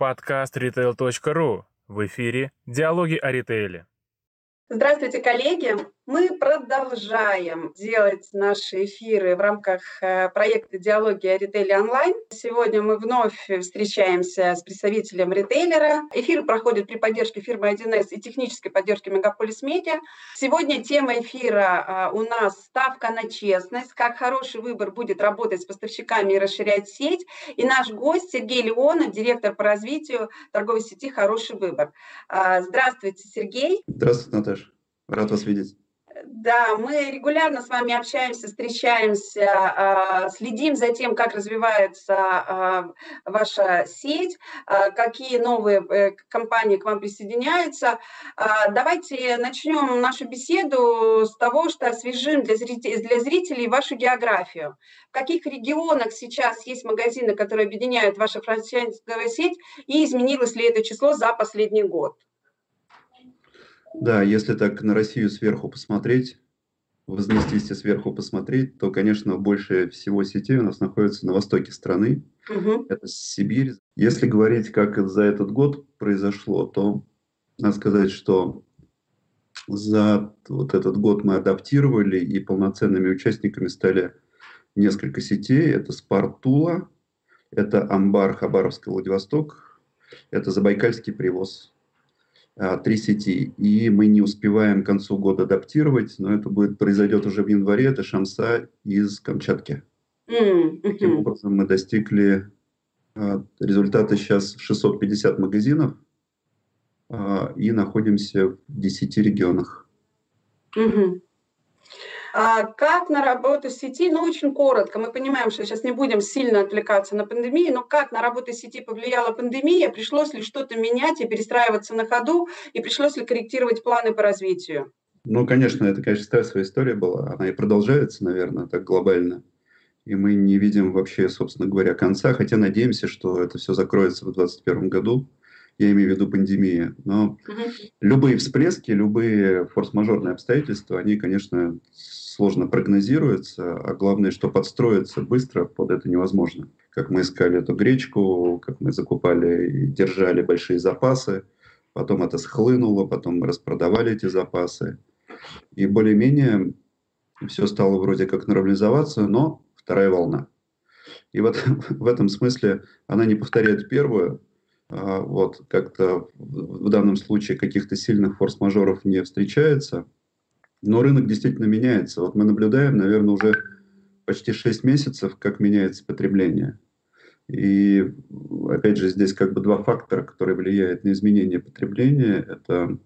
Подкаст retail.ru. В эфире «Диалоги о ритейле». Здравствуйте, коллеги! Мы продолжаем делать наши эфиры в рамках э, проекта «Диалоги о ритейле онлайн». Сегодня мы вновь встречаемся с представителем ритейлера. Эфир проходит при поддержке фирмы 1С и технической поддержке Мегаполис Медиа. Сегодня тема эфира э, у нас «Ставка на честность. Как хороший выбор будет работать с поставщиками и расширять сеть». И наш гость Сергей Леонов, директор по развитию торговой сети «Хороший выбор». Э, здравствуйте, Сергей. Здравствуйте, Наташа. Рад вас видеть. Да, мы регулярно с вами общаемся, встречаемся, а, следим за тем, как развивается а, ваша сеть, а, какие новые э, компании к вам присоединяются. Давайте начнем нашу беседу с того, что освежим для зрителей, вашу географию. В каких регионах сейчас есть магазины, которые объединяют вашу франчайзинговую сеть, и изменилось ли это число за последний год? Да, если так на Россию сверху посмотреть, вознестись сверху посмотреть, то, конечно, больше всего сетей у нас находится на востоке страны. Угу. Это Сибирь. Если говорить, как за этот год произошло, то надо сказать, что за вот этот год мы адаптировали и полноценными участниками стали несколько сетей. Это Спартула, это Амбар, Хабаровский, Владивосток, это Забайкальский привоз. А, три сети, и мы не успеваем к концу года адаптировать, но это будет произойдет уже в январе, это Шамса из Камчатки. Mm-hmm. Таким образом мы достигли а, результата сейчас 650 магазинов а, и находимся в 10 регионах. Mm-hmm. А как на работу сети, ну очень коротко, мы понимаем, что сейчас не будем сильно отвлекаться на пандемию, но как на работу сети повлияла пандемия, пришлось ли что-то менять и перестраиваться на ходу, и пришлось ли корректировать планы по развитию? Ну, конечно, это, конечно, стрессовая история была, она и продолжается, наверное, так глобально. И мы не видим вообще, собственно говоря, конца, хотя надеемся, что это все закроется в 2021 году я имею в виду пандемия. Но угу. любые всплески, любые форс-мажорные обстоятельства, они, конечно, сложно прогнозируются, а главное, что подстроиться быстро под это невозможно. Как мы искали эту гречку, как мы закупали и держали большие запасы, потом это схлынуло, потом мы распродавали эти запасы. И более-менее все стало вроде как нормализоваться, но вторая волна. И вот в этом смысле она не повторяет первую, а, вот, как-то в данном случае каких-то сильных форс-мажоров не встречается. Но рынок действительно меняется. Вот мы наблюдаем, наверное, уже почти 6 месяцев, как меняется потребление. И опять же, здесь как бы два фактора, которые влияют на изменение потребления. Это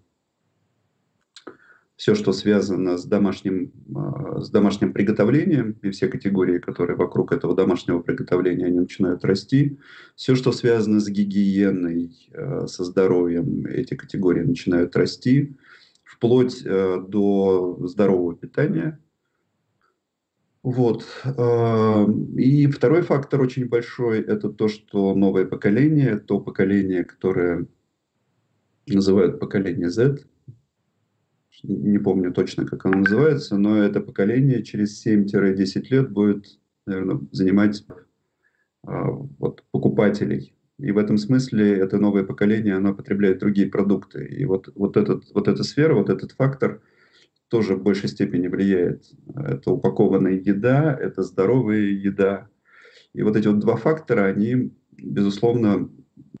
все, что связано с домашним, а, с домашним приготовлением, и все категории, которые вокруг этого домашнего приготовления, они начинают расти. Все, что связано с гигиеной, а, со здоровьем, эти категории начинают расти, вплоть а, до здорового питания. Вот. И второй фактор очень большой – это то, что новое поколение, то поколение, которое называют поколение Z – не помню точно, как оно называется, но это поколение через 7-10 лет будет, наверное, занимать а, вот, покупателей. И в этом смысле это новое поколение, оно потребляет другие продукты. И вот, вот, этот, вот эта сфера, вот этот фактор тоже в большей степени влияет. Это упакованная еда, это здоровая еда. И вот эти вот два фактора, они, безусловно,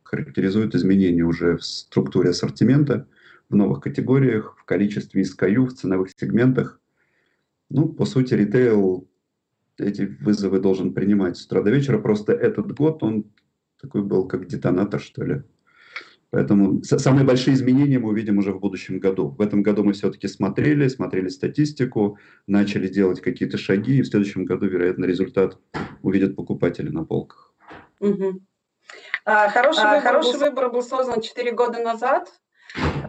характеризуют изменения уже в структуре ассортимента – в новых категориях, в количестве SKU, в ценовых сегментах. Ну, по сути, ритейл эти вызовы должен принимать с утра до вечера. Просто этот год, он такой был как детонатор, что ли. Поэтому самые большие изменения мы увидим уже в будущем году. В этом году мы все-таки смотрели, смотрели статистику, начали делать какие-то шаги, и в следующем году, вероятно, результат увидят покупатели на полках. Угу. А, хороший, а, выбор, хороший был... выбор был создан 4 года назад.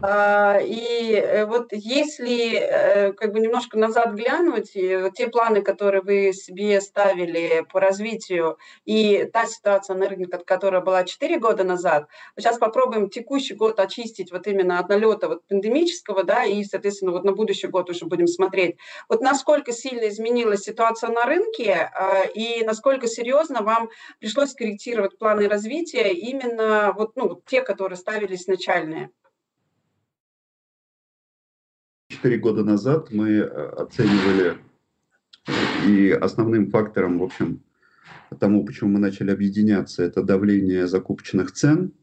А, и э, вот если э, как бы немножко назад глянуть, те планы, которые вы себе ставили по развитию, и та ситуация на рынке, которая была 4 года назад, сейчас попробуем текущий год очистить вот именно от налета вот пандемического, да, и, соответственно, вот на будущий год уже будем смотреть. Вот насколько сильно изменилась ситуация на рынке, а, и насколько серьезно вам пришлось корректировать планы развития именно вот, ну, те, которые ставились начальные? Четыре года назад мы э, оценивали и основным фактором, в общем, тому, почему мы начали объединяться, это давление закупочных цен,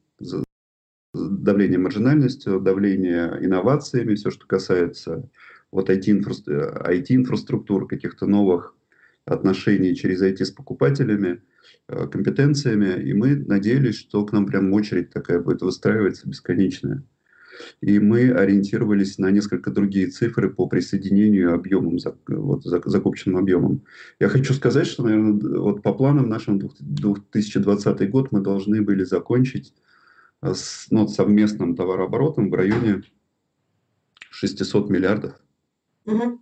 давление маржинальностью, давление инновациями, все, что касается вот IT-инфраструктур, каких-то новых отношений через IT с покупателями, э, компетенциями. И мы надеялись, что к нам прям очередь такая будет выстраиваться бесконечная. И мы ориентировались на несколько другие цифры по присоединению объемам, вот, закупочным объемам. Я хочу сказать, что, наверное, вот по планам нашим 2020 год мы должны были закончить э, с ну, совместным товарооборотом в районе 600 миллиардов. Угу.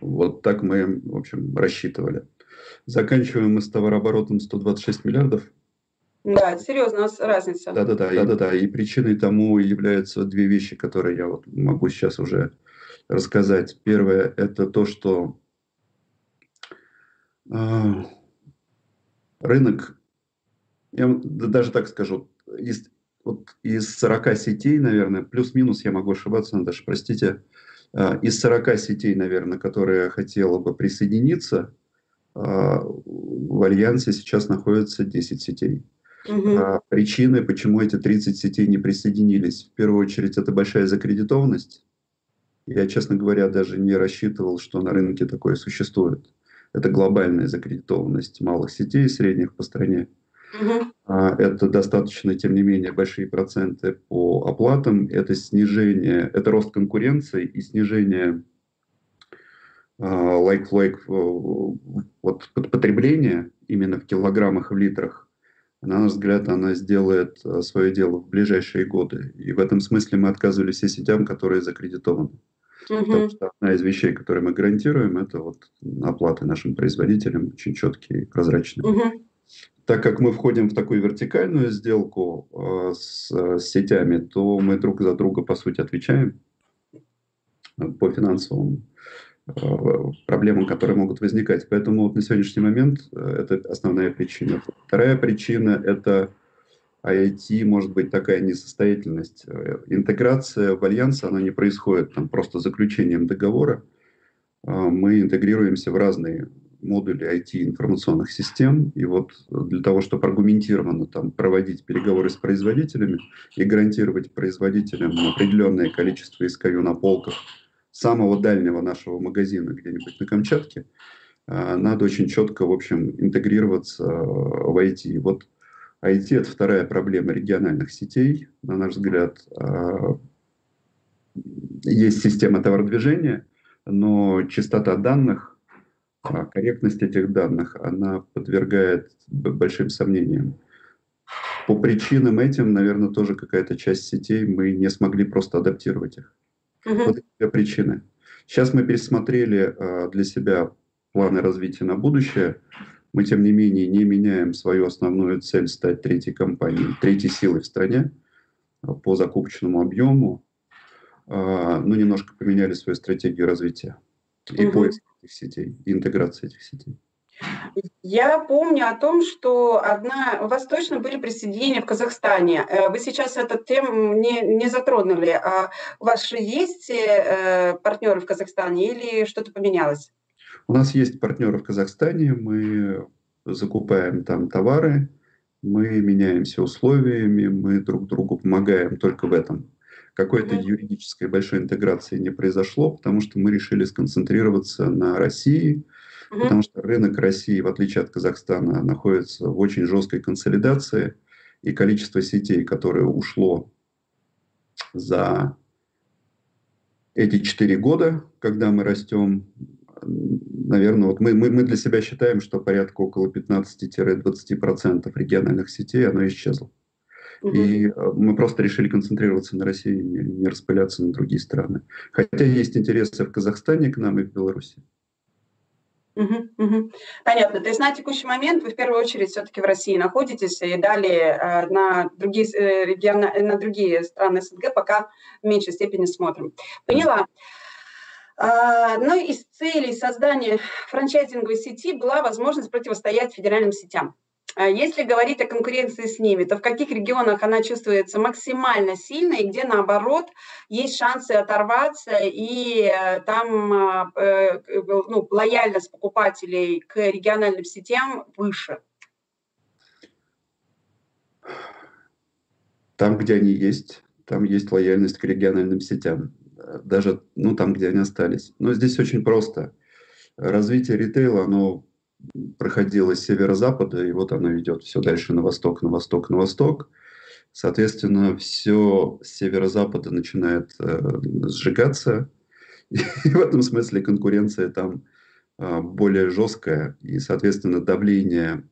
Вот так мы, в общем, рассчитывали. Заканчиваем мы с товарооборотом 126 миллиардов. Да, это серьезная разница. Да, да, да, да, да, да. И причиной тому являются две вещи, которые я вот могу сейчас уже рассказать. Первое – это то, что э, рынок, я даже так скажу, из, вот из 40 сетей, наверное, плюс-минус, я могу ошибаться, даже простите, э, из 40 сетей, наверное, которые хотела бы присоединиться, э, в Альянсе сейчас находится 10 сетей. Угу. Причины, почему эти 30 сетей не присоединились. В первую очередь, это большая закредитованность. Я, честно говоря, даже не рассчитывал, что на рынке такое существует. Это глобальная закредитованность малых сетей, средних по стране. Угу. Это достаточно, тем не менее, большие проценты по оплатам. Это снижение, это рост конкуренции и снижение лайк-лайк uh, like, uh, вот, потребления именно в килограммах и в литрах на наш взгляд, она сделает э, свое дело в ближайшие годы. И в этом смысле мы отказывались все сетям, которые закредитованы. Угу. Потому что одна из вещей, которые мы гарантируем, это вот оплаты нашим производителям очень четкие и прозрачные. Угу. Так как мы входим в такую вертикальную сделку э, с, с сетями, то мы друг за друга, по сути, отвечаем э, по финансовым Э, проблемам, которые могут возникать. Поэтому на сегодняшний момент э, это основная причина. Вторая причина – это IT, может быть, такая несостоятельность. Э, интеграция в альянс, она не происходит там, просто заключением договора. Мы интегрируемся в разные модули IT-информационных систем. И вот для того, чтобы аргументированно там, проводить переговоры с производителями и гарантировать производителям определенное количество SKU на полках – самого дальнего нашего магазина где-нибудь на Камчатке, а, надо очень четко, в общем, интегрироваться в IT. Вот IT – это вторая проблема региональных сетей, на наш взгляд. А, есть система товародвижения, но частота данных, а, корректность этих данных, она подвергает большим сомнениям. По причинам этим, наверное, тоже какая-то часть сетей мы не смогли просто адаптировать их. Угу. Вот эти причины. Сейчас мы пересмотрели э, для себя планы развития на будущее. Мы, тем не менее, не меняем свою основную цель стать третьей компанией, третьей силой в стране э, по закупочному объему. Э, ну, немножко поменяли свою стратегию развития и угу. поиска этих сетей, и интеграции этих сетей. Я помню о том, что одна, у вас точно были присоединения в Казахстане. Э, вы сейчас эту тему не, не затронули. А у вас же есть э, партнеры в Казахстане или что-то поменялось? У нас есть партнеры в Казахстане. Мы закупаем там товары, мы меняемся условиями, мы друг другу помогаем только в этом. Какой-то mm-hmm. юридической большой интеграции не произошло, потому что мы решили сконцентрироваться на России, угу. потому что рынок России, в отличие от Казахстана, находится в очень жесткой консолидации, и количество сетей, которое ушло за эти четыре года, когда мы растем, наверное, вот мы, мы, мы для себя считаем, что порядка около 15-20% региональных сетей, оно исчезло. И э, мы просто решили концентрироваться на России, не, не распыляться на другие страны. Хотя есть интересы в Казахстане к нам и в Беларуси. Понятно. То есть на текущий момент вы в первую очередь все-таки в России находитесь и далее э, на другие э, регионы, на другие страны СНГ пока в меньшей степени смотрим. Поняла. А, ну, из целей создания франчайзинговой сети была возможность противостоять федеральным сетям. А если говорить о конкуренции с ними, то в каких регионах она чувствуется максимально сильно и где, наоборот, есть шансы оторваться и э, там а, э, ну, лояльность покупателей к региональным сетям выше? Там, где они есть, там есть лояльность к региональным сетям даже ну, там, где они остались. Но здесь очень просто. Развитие ритейла, оно проходило с северо-запада, и вот оно идет все дальше на восток, на восток, на восток. Соответственно, все с северо-запада начинает э, сжигаться. И в этом смысле конкуренция там э, более жесткая. И, соответственно, давление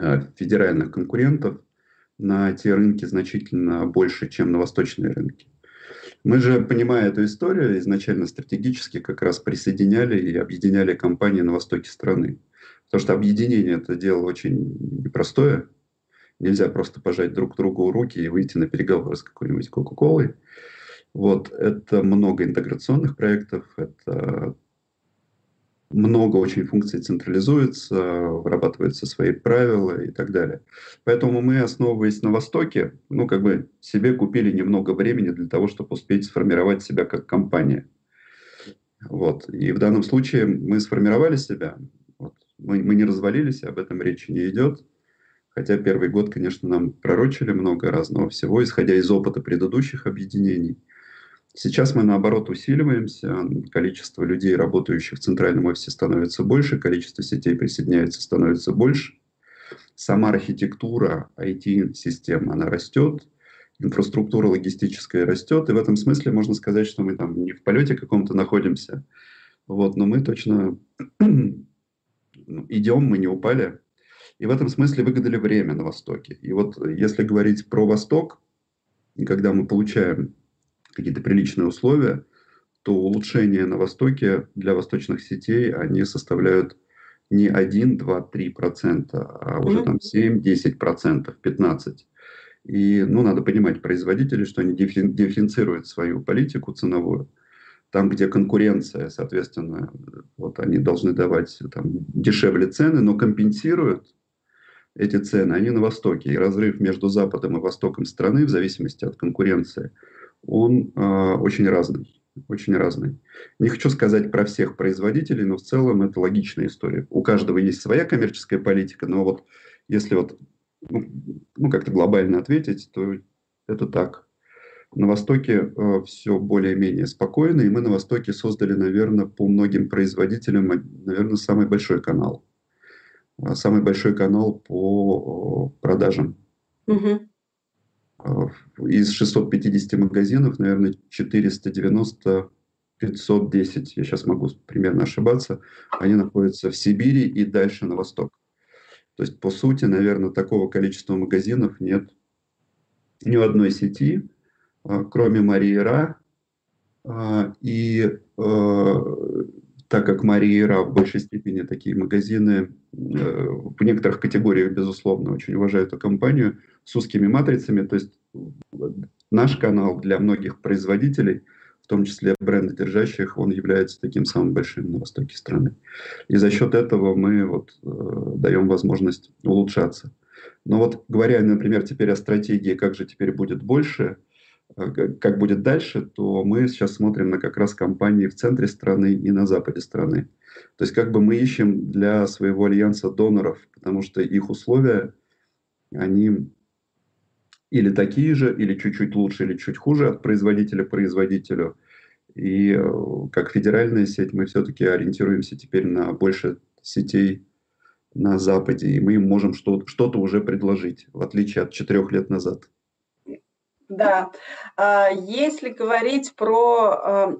э, федеральных конкурентов на те рынки значительно больше, чем на восточные рынки. Мы же, понимая эту историю, изначально стратегически как раз присоединяли и объединяли компании на востоке страны. Потому что объединение – это дело очень непростое. Нельзя просто пожать друг другу руки и выйти на переговоры с какой-нибудь Кока-Колой. Вот, это много интеграционных проектов, это много очень функций централизуется, вырабатываются свои правила и так далее. Поэтому мы, основываясь на Востоке, ну, как бы себе купили немного времени для того, чтобы успеть сформировать себя как компания. Вот. И в данном случае мы сформировали себя. Мы, мы не развалились, об этом речи не идет. Хотя первый год, конечно, нам пророчили много разного всего, исходя из опыта предыдущих объединений – Сейчас мы, наоборот, усиливаемся, количество людей, работающих в центральном офисе, становится больше, количество сетей присоединяется, становится больше. Сама архитектура IT-систем, она растет, инфраструктура логистическая растет, и в этом смысле можно сказать, что мы там не в полете каком-то находимся, вот, но мы точно идем, мы не упали, и в этом смысле выгадали время на Востоке. И вот если говорить про Восток, когда мы получаем какие-то приличные условия, то улучшения на Востоке для восточных сетей, они составляют не 1, 2, 3 процента, а уже там 7, 10 процентов, 15. И, ну, надо понимать производителей, что они дифференцируют свою политику ценовую. Там, где конкуренция, соответственно, вот они должны давать там, дешевле цены, но компенсируют эти цены, они на Востоке. И разрыв между Западом и Востоком страны, в зависимости от конкуренции, он э, очень разный. Очень разный. Не хочу сказать про всех производителей, но в целом это логичная история. У каждого есть своя коммерческая политика, но вот если вот ну, ну как-то глобально ответить, то это так. На Востоке э, все более-менее спокойно, и мы на Востоке создали, наверное, по многим производителям, наверное, самый большой канал. Самый большой канал по продажам. Угу. Э, из 650 магазинов, наверное, 490 510, я сейчас могу примерно ошибаться, они находятся в Сибири и дальше на восток. То есть, по сути, наверное, такого количества магазинов нет ни в одной сети, э, кроме Марии Ра. Э, и так как Мария Ра в большей степени такие магазины, в некоторых категориях, безусловно, очень уважаю эту компанию – с узкими матрицами. То есть наш канал для многих производителей, в том числе брендодержащих, он является таким самым большим на востоке страны. И за счет этого мы вот, э, даем возможность улучшаться. Но вот говоря, например, теперь о стратегии, как же теперь будет больше, э, как будет дальше, то мы сейчас смотрим на как раз компании в центре страны и на западе страны. То есть как бы мы ищем для своего альянса доноров, потому что их условия, они или такие же, или чуть-чуть лучше, или чуть хуже от производителя к производителю. И э, как федеральная сеть мы все-таки ориентируемся теперь на больше сетей на Западе, и мы им можем что-то уже предложить, в отличие от четырех лет назад. Да, а, если говорить про... Э,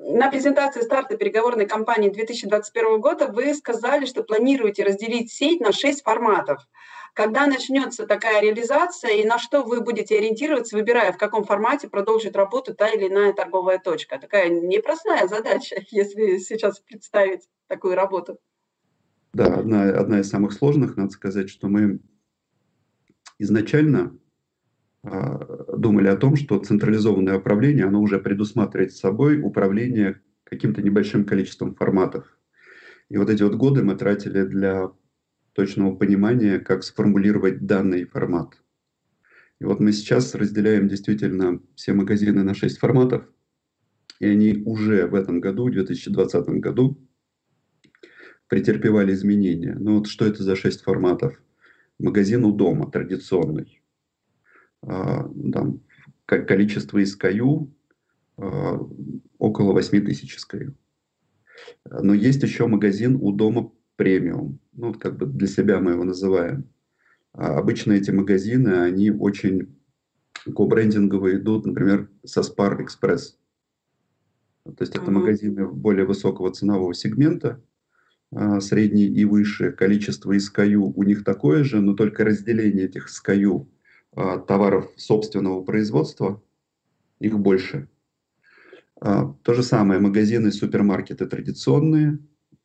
на презентации старта переговорной кампании 2021 года вы сказали, что планируете разделить сеть на шесть форматов. Когда начнется такая реализация и на что вы будете ориентироваться, выбирая, в каком формате продолжит работу та или иная торговая точка? Такая непростая задача, если сейчас представить такую работу. Да, одна, одна из самых сложных, надо сказать, что мы изначально думали о том, что централизованное управление, оно уже предусматривает собой управление каким-то небольшим количеством форматов. И вот эти вот годы мы тратили для точного понимания, как сформулировать данный формат. И вот мы сейчас разделяем действительно все магазины на шесть форматов, и они уже в этом году, в 2020 году, претерпевали изменения. Ну вот что это за шесть форматов? Магазин у дома традиционный. А, там, количество SKU а, около 8 тысяч SKU. Но есть еще магазин у дома премиум. Ну, как бы для себя мы его называем. А обычно эти магазины, они очень ко-брендинговые идут, например, со Spar Express. То есть это mm-hmm. магазины более высокого ценового сегмента, средний и выше. Количество SKU у них такое же, но только разделение этих SKU а, товаров собственного производства, их больше. А, то же самое магазины, супермаркеты традиционные,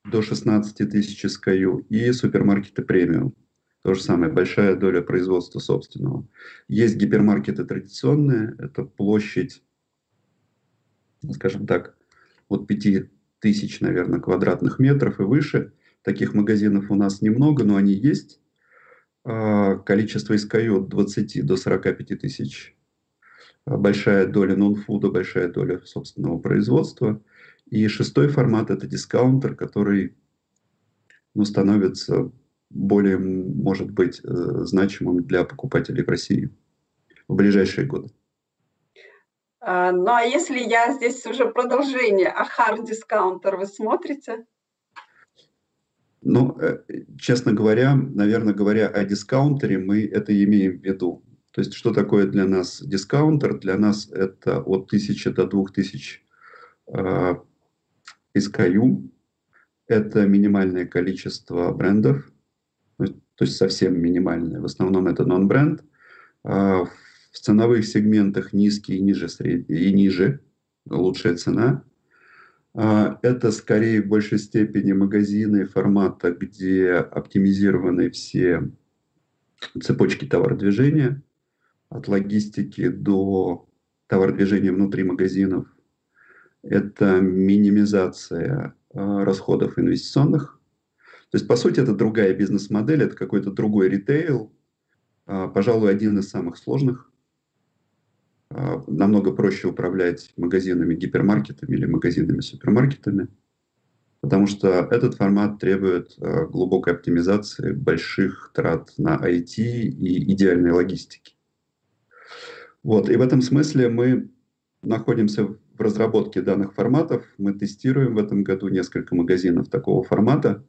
до 16 тысяч SKU, и супермаркеты премиум. То же самое, большая доля производства собственного. Есть гипермаркеты традиционные, это площадь, скажем так, от 5 тысяч, наверное, квадратных метров и выше. Таких магазинов у нас немного, но они есть. А, количество SKU от 20 до 45 тысяч. А, большая доля нон-фуда, большая доля собственного производства. И шестой формат – это дискаунтер, который ну, становится более, может быть, э, значимым для покупателей в России в ближайшие годы. А, ну а если я здесь уже продолжение, а hard дискаунтер вы смотрите? Ну, э, честно говоря, наверное, говоря о дискаунтере, мы это имеем в виду. То есть, что такое для нас дискаунтер? Для нас это от 1000 до 2000 э, SKU. Это минимальное количество брендов, то есть совсем минимальное. В основном это нон-бренд. Э, в ценовых сегментах низкий и ниже, средний, и ниже лучшая цена. А, это скорее в большей степени магазины формата, где оптимизированы все цепочки товародвижения, от логистики до товародвижения внутри магазинов. Это минимизация а, расходов инвестиционных. То есть, по сути, это другая бизнес-модель, это какой-то другой ритейл, а, пожалуй, один из самых сложных намного проще управлять магазинами, гипермаркетами или магазинами-супермаркетами, потому что этот формат требует а, глубокой оптимизации, больших трат на IT и идеальной логистики. Вот, и в этом смысле мы находимся в разработке данных форматов. Мы тестируем в этом году несколько магазинов такого формата.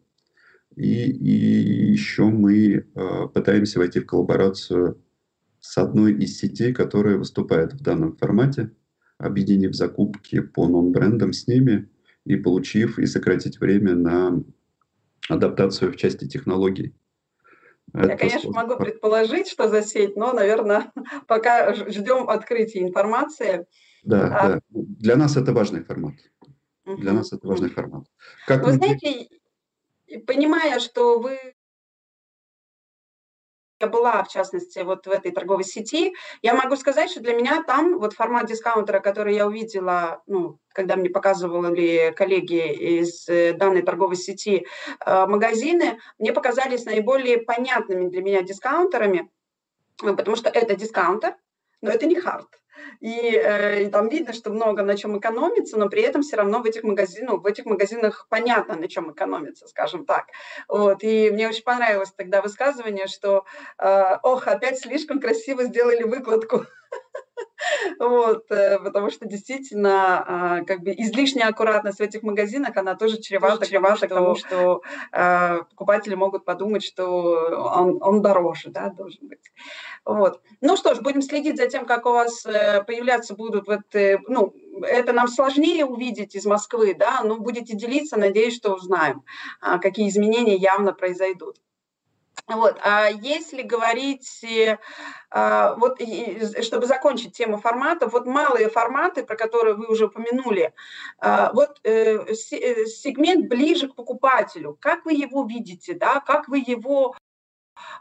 И, и еще мы э, пытаемся войти в коллаборацию с одной из сетей, которая выступает в данном формате, объединив закупки по нон-брендам с ними и получив и сократить время на адаптацию в части технологий. Я, конечно, сложно. могу предположить, что за сеть, но, наверное, пока ждем открытия информации. Да, а... да. Для нас это важный формат. Для нас это важный формат. Как вы знаете, понимая, что вы я была, в частности, вот в этой торговой сети, я могу сказать, что для меня там вот формат дискаунтера, который я увидела, ну, когда мне показывали коллеги из э, данной торговой сети э, магазины, мне показались наиболее понятными для меня дискаунтерами, потому что это дискаунтер, но это не хард. И, э, и там видно, что много на чем экономится, но при этом все равно в этих магазинах, в этих магазинах понятно, на чем экономится, скажем так. Вот. И мне очень понравилось тогда высказывание, что э, ох, опять слишком красиво сделали выкладку. Вот, э, потому что действительно, а, как бы излишняя аккуратность в этих магазинах, она тоже чревата, тоже чревата к тому, что э, покупатели могут подумать, что он, он дороже, да, должен быть. Вот. Ну что ж, будем следить за тем, как у вас э, появляться будут, вот, ну, это нам сложнее увидеть из Москвы, да, но будете делиться, надеюсь, что узнаем, а, какие изменения явно произойдут. Вот. А если говорить, э, а, вот, чтобы закончить тему форматов, вот малые форматы, про которые вы уже упомянули, а, вот э, э, сегмент ближе к покупателю, как вы его видите, да, как вы его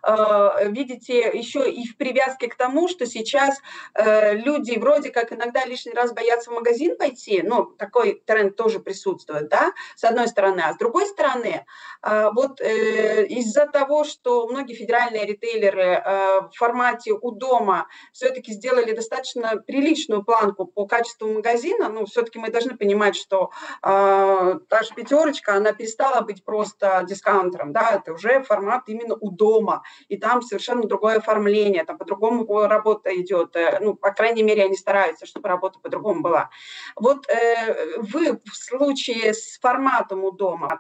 видите, еще и в привязке к тому, что сейчас э, люди вроде как иногда лишний раз боятся в магазин пойти, ну, такой тренд тоже присутствует, да, с одной стороны, а с другой стороны, э, вот из-за того, что многие федеральные ритейлеры в формате у дома все-таки сделали достаточно приличную планку по качеству магазина, ну, все-таки мы должны понимать, что та же пятерочка, она перестала быть просто дискаунтером, да, это уже формат именно у дома, дома, и там совершенно другое оформление, там по-другому работа идет, э, ну, по крайней мере, они стараются, чтобы работа по-другому была. Вот э, вы в случае с форматом у дома,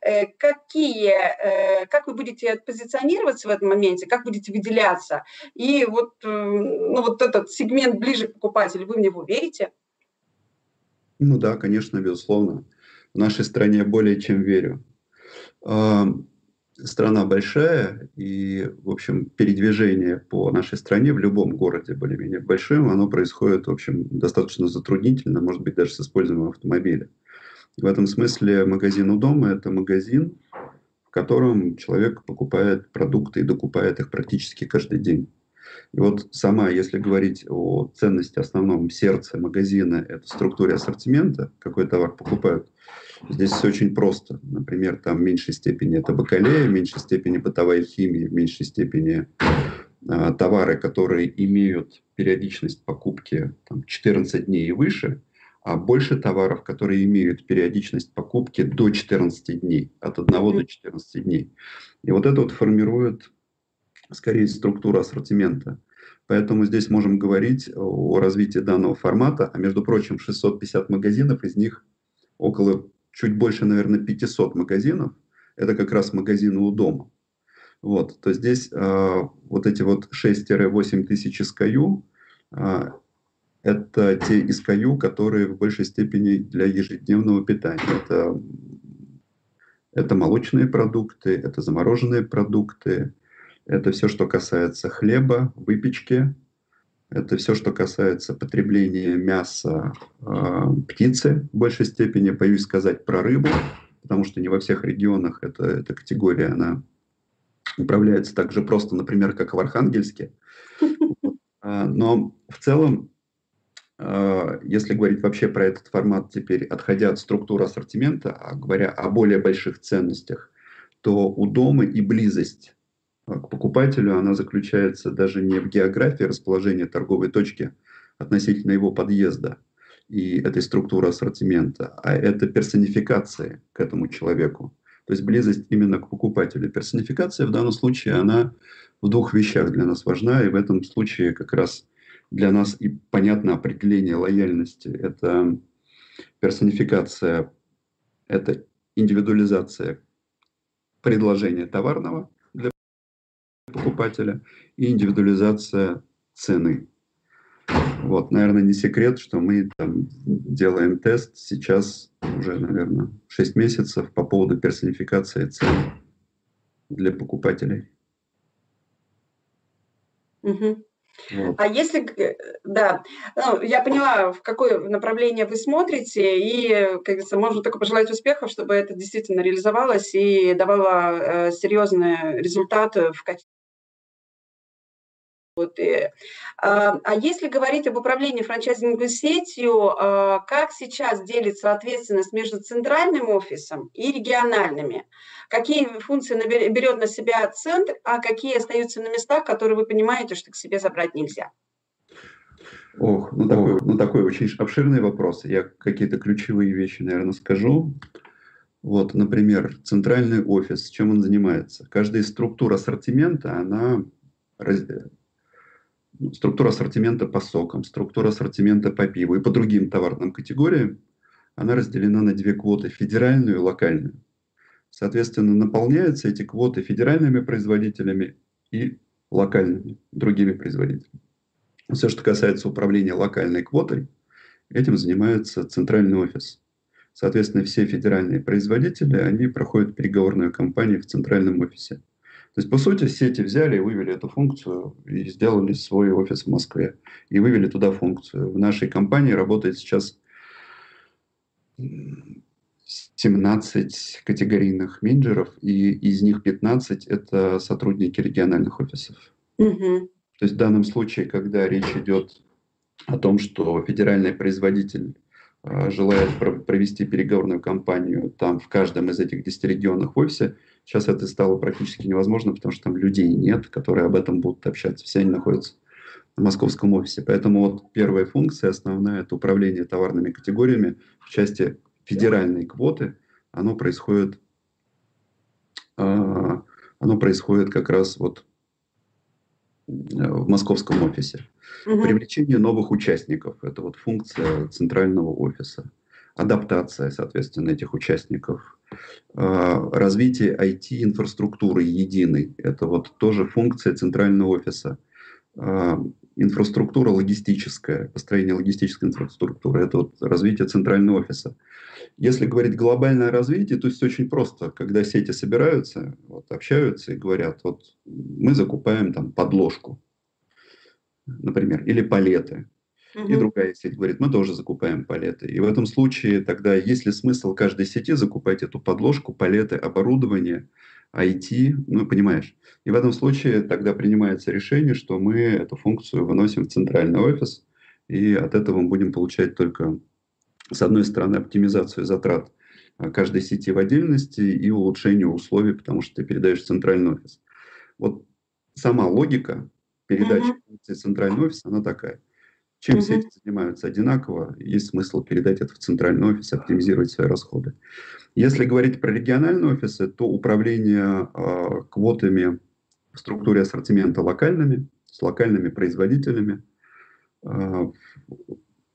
э, какие, э, как вы будете позиционироваться в этом моменте, как будете выделяться, и вот, э, ну, вот этот сегмент ближе к покупателю, вы в него верите? Ну да, конечно, безусловно. В нашей стране более чем верю страна большая, и, в общем, передвижение по нашей стране в любом городе более-менее большим, оно происходит, в общем, достаточно затруднительно, может быть, даже с использованием автомобиля. В этом смысле магазин у дома – это магазин, в котором человек покупает продукты и докупает их практически каждый день. И вот сама, если говорить о ценности, основном сердце магазина, это структуре ассортимента, какой товар покупают, здесь все очень просто. Например, там в меньшей степени это бакалея, в меньшей степени бытовая химия, в меньшей степени а, товары, которые имеют периодичность покупки там, 14 дней и выше, а больше товаров, которые имеют периодичность покупки до 14 дней, от 1 до 14 дней. И вот это вот формирует скорее структура ассортимента. Поэтому здесь можем говорить о развитии данного формата. А между прочим, 650 магазинов, из них около чуть больше, наверное, 500 магазинов. Это как раз магазины у дома. Вот, то здесь э, вот эти вот 6-8 тысяч SKU, э, это те SKU, которые в большей степени для ежедневного питания. Это, это молочные продукты, это замороженные продукты, это все, что касается хлеба, выпечки. Это все, что касается потребления мяса, э, птицы в большей степени. Боюсь сказать про рыбу, потому что не во всех регионах эта, эта категория, она управляется так же просто, например, как в Архангельске. А, но в целом, а, если говорить вообще про этот формат теперь, отходя от структуры ассортимента, а говоря о более больших ценностях, то у дома и близость к покупателю, она заключается даже не в географии расположения торговой точки относительно его подъезда и этой структуры ассортимента, а это персонификация к этому человеку. То есть близость именно к покупателю. Персонификация в данном случае, она в двух вещах для нас важна, и в этом случае как раз для нас и понятно определение лояльности. Это персонификация, это индивидуализация предложения товарного, покупателя и индивидуализация цены. Вот, наверное, не секрет, что мы там делаем тест сейчас уже, наверное, 6 месяцев по поводу персонификации цен для покупателей. Угу. Вот. А если, да, ну, я поняла, в какое направление вы смотрите, и, как говорится, можно только пожелать успехов, чтобы это действительно реализовалось и давало э, серьезные результаты в качестве а, а если говорить об управлении франчайзинговой сетью, а, как сейчас делится ответственность между центральным офисом и региональными? Какие функции берет на себя центр, а какие остаются на местах, которые вы понимаете, что к себе забрать нельзя? Ох, ну такой, ну такой очень обширный вопрос. Я какие-то ключевые вещи, наверное, скажу. Вот, например, центральный офис, чем он занимается? Каждая структура ассортимента, она структура ассортимента по сокам, структура ассортимента по пиву и по другим товарным категориям, она разделена на две квоты – федеральную и локальную. Соответственно, наполняются эти квоты федеральными производителями и локальными, другими производителями. Все, что касается управления локальной квотой, этим занимается центральный офис. Соответственно, все федеральные производители, они проходят переговорную кампанию в центральном офисе. То есть, по сути, сети взяли и вывели эту функцию и сделали свой офис в Москве. И вывели туда функцию. В нашей компании работает сейчас 17 категорийных менеджеров, и из них 15 – это сотрудники региональных офисов. Угу. То есть в данном случае, когда речь идет о том, что федеральный производитель желает провести переговорную кампанию там в каждом из этих 10 регионов в офисе, сейчас это стало практически невозможно, потому что там людей нет, которые об этом будут общаться. Все они находятся в московском офисе. Поэтому вот первая функция основная – это управление товарными категориями в части федеральной квоты. Оно происходит, э, оно происходит как раз вот в московском офисе. Угу. Привлечение новых участников – это вот функция центрального офиса. Адаптация, соответственно, этих участников. А, развитие IT-инфраструктуры единой – это вот тоже функция центрального офиса. А, инфраструктура логистическая, построение логистической инфраструктуры – это вот развитие центрального офиса. Если говорить глобальное развитие, то есть очень просто. Когда сети собираются, вот, общаются и говорят, вот мы закупаем там подложку, например, или палеты. Угу. И другая сеть говорит, мы тоже закупаем палеты. И в этом случае тогда есть ли смысл каждой сети закупать эту подложку, палеты, оборудование, IT, ну, понимаешь. И в этом случае тогда принимается решение, что мы эту функцию выносим в центральный офис, и от этого мы будем получать только с одной стороны, оптимизацию затрат а, каждой сети в отдельности и улучшение условий, потому что ты передаешь в центральный офис. Вот сама логика uh-huh. функции центральный офис, она такая. Чем uh-huh. сети занимаются одинаково, есть смысл передать это в центральный офис, оптимизировать свои расходы. Если говорить про региональные офисы, то управление э, квотами в структуре ассортимента локальными, с локальными производителями, э,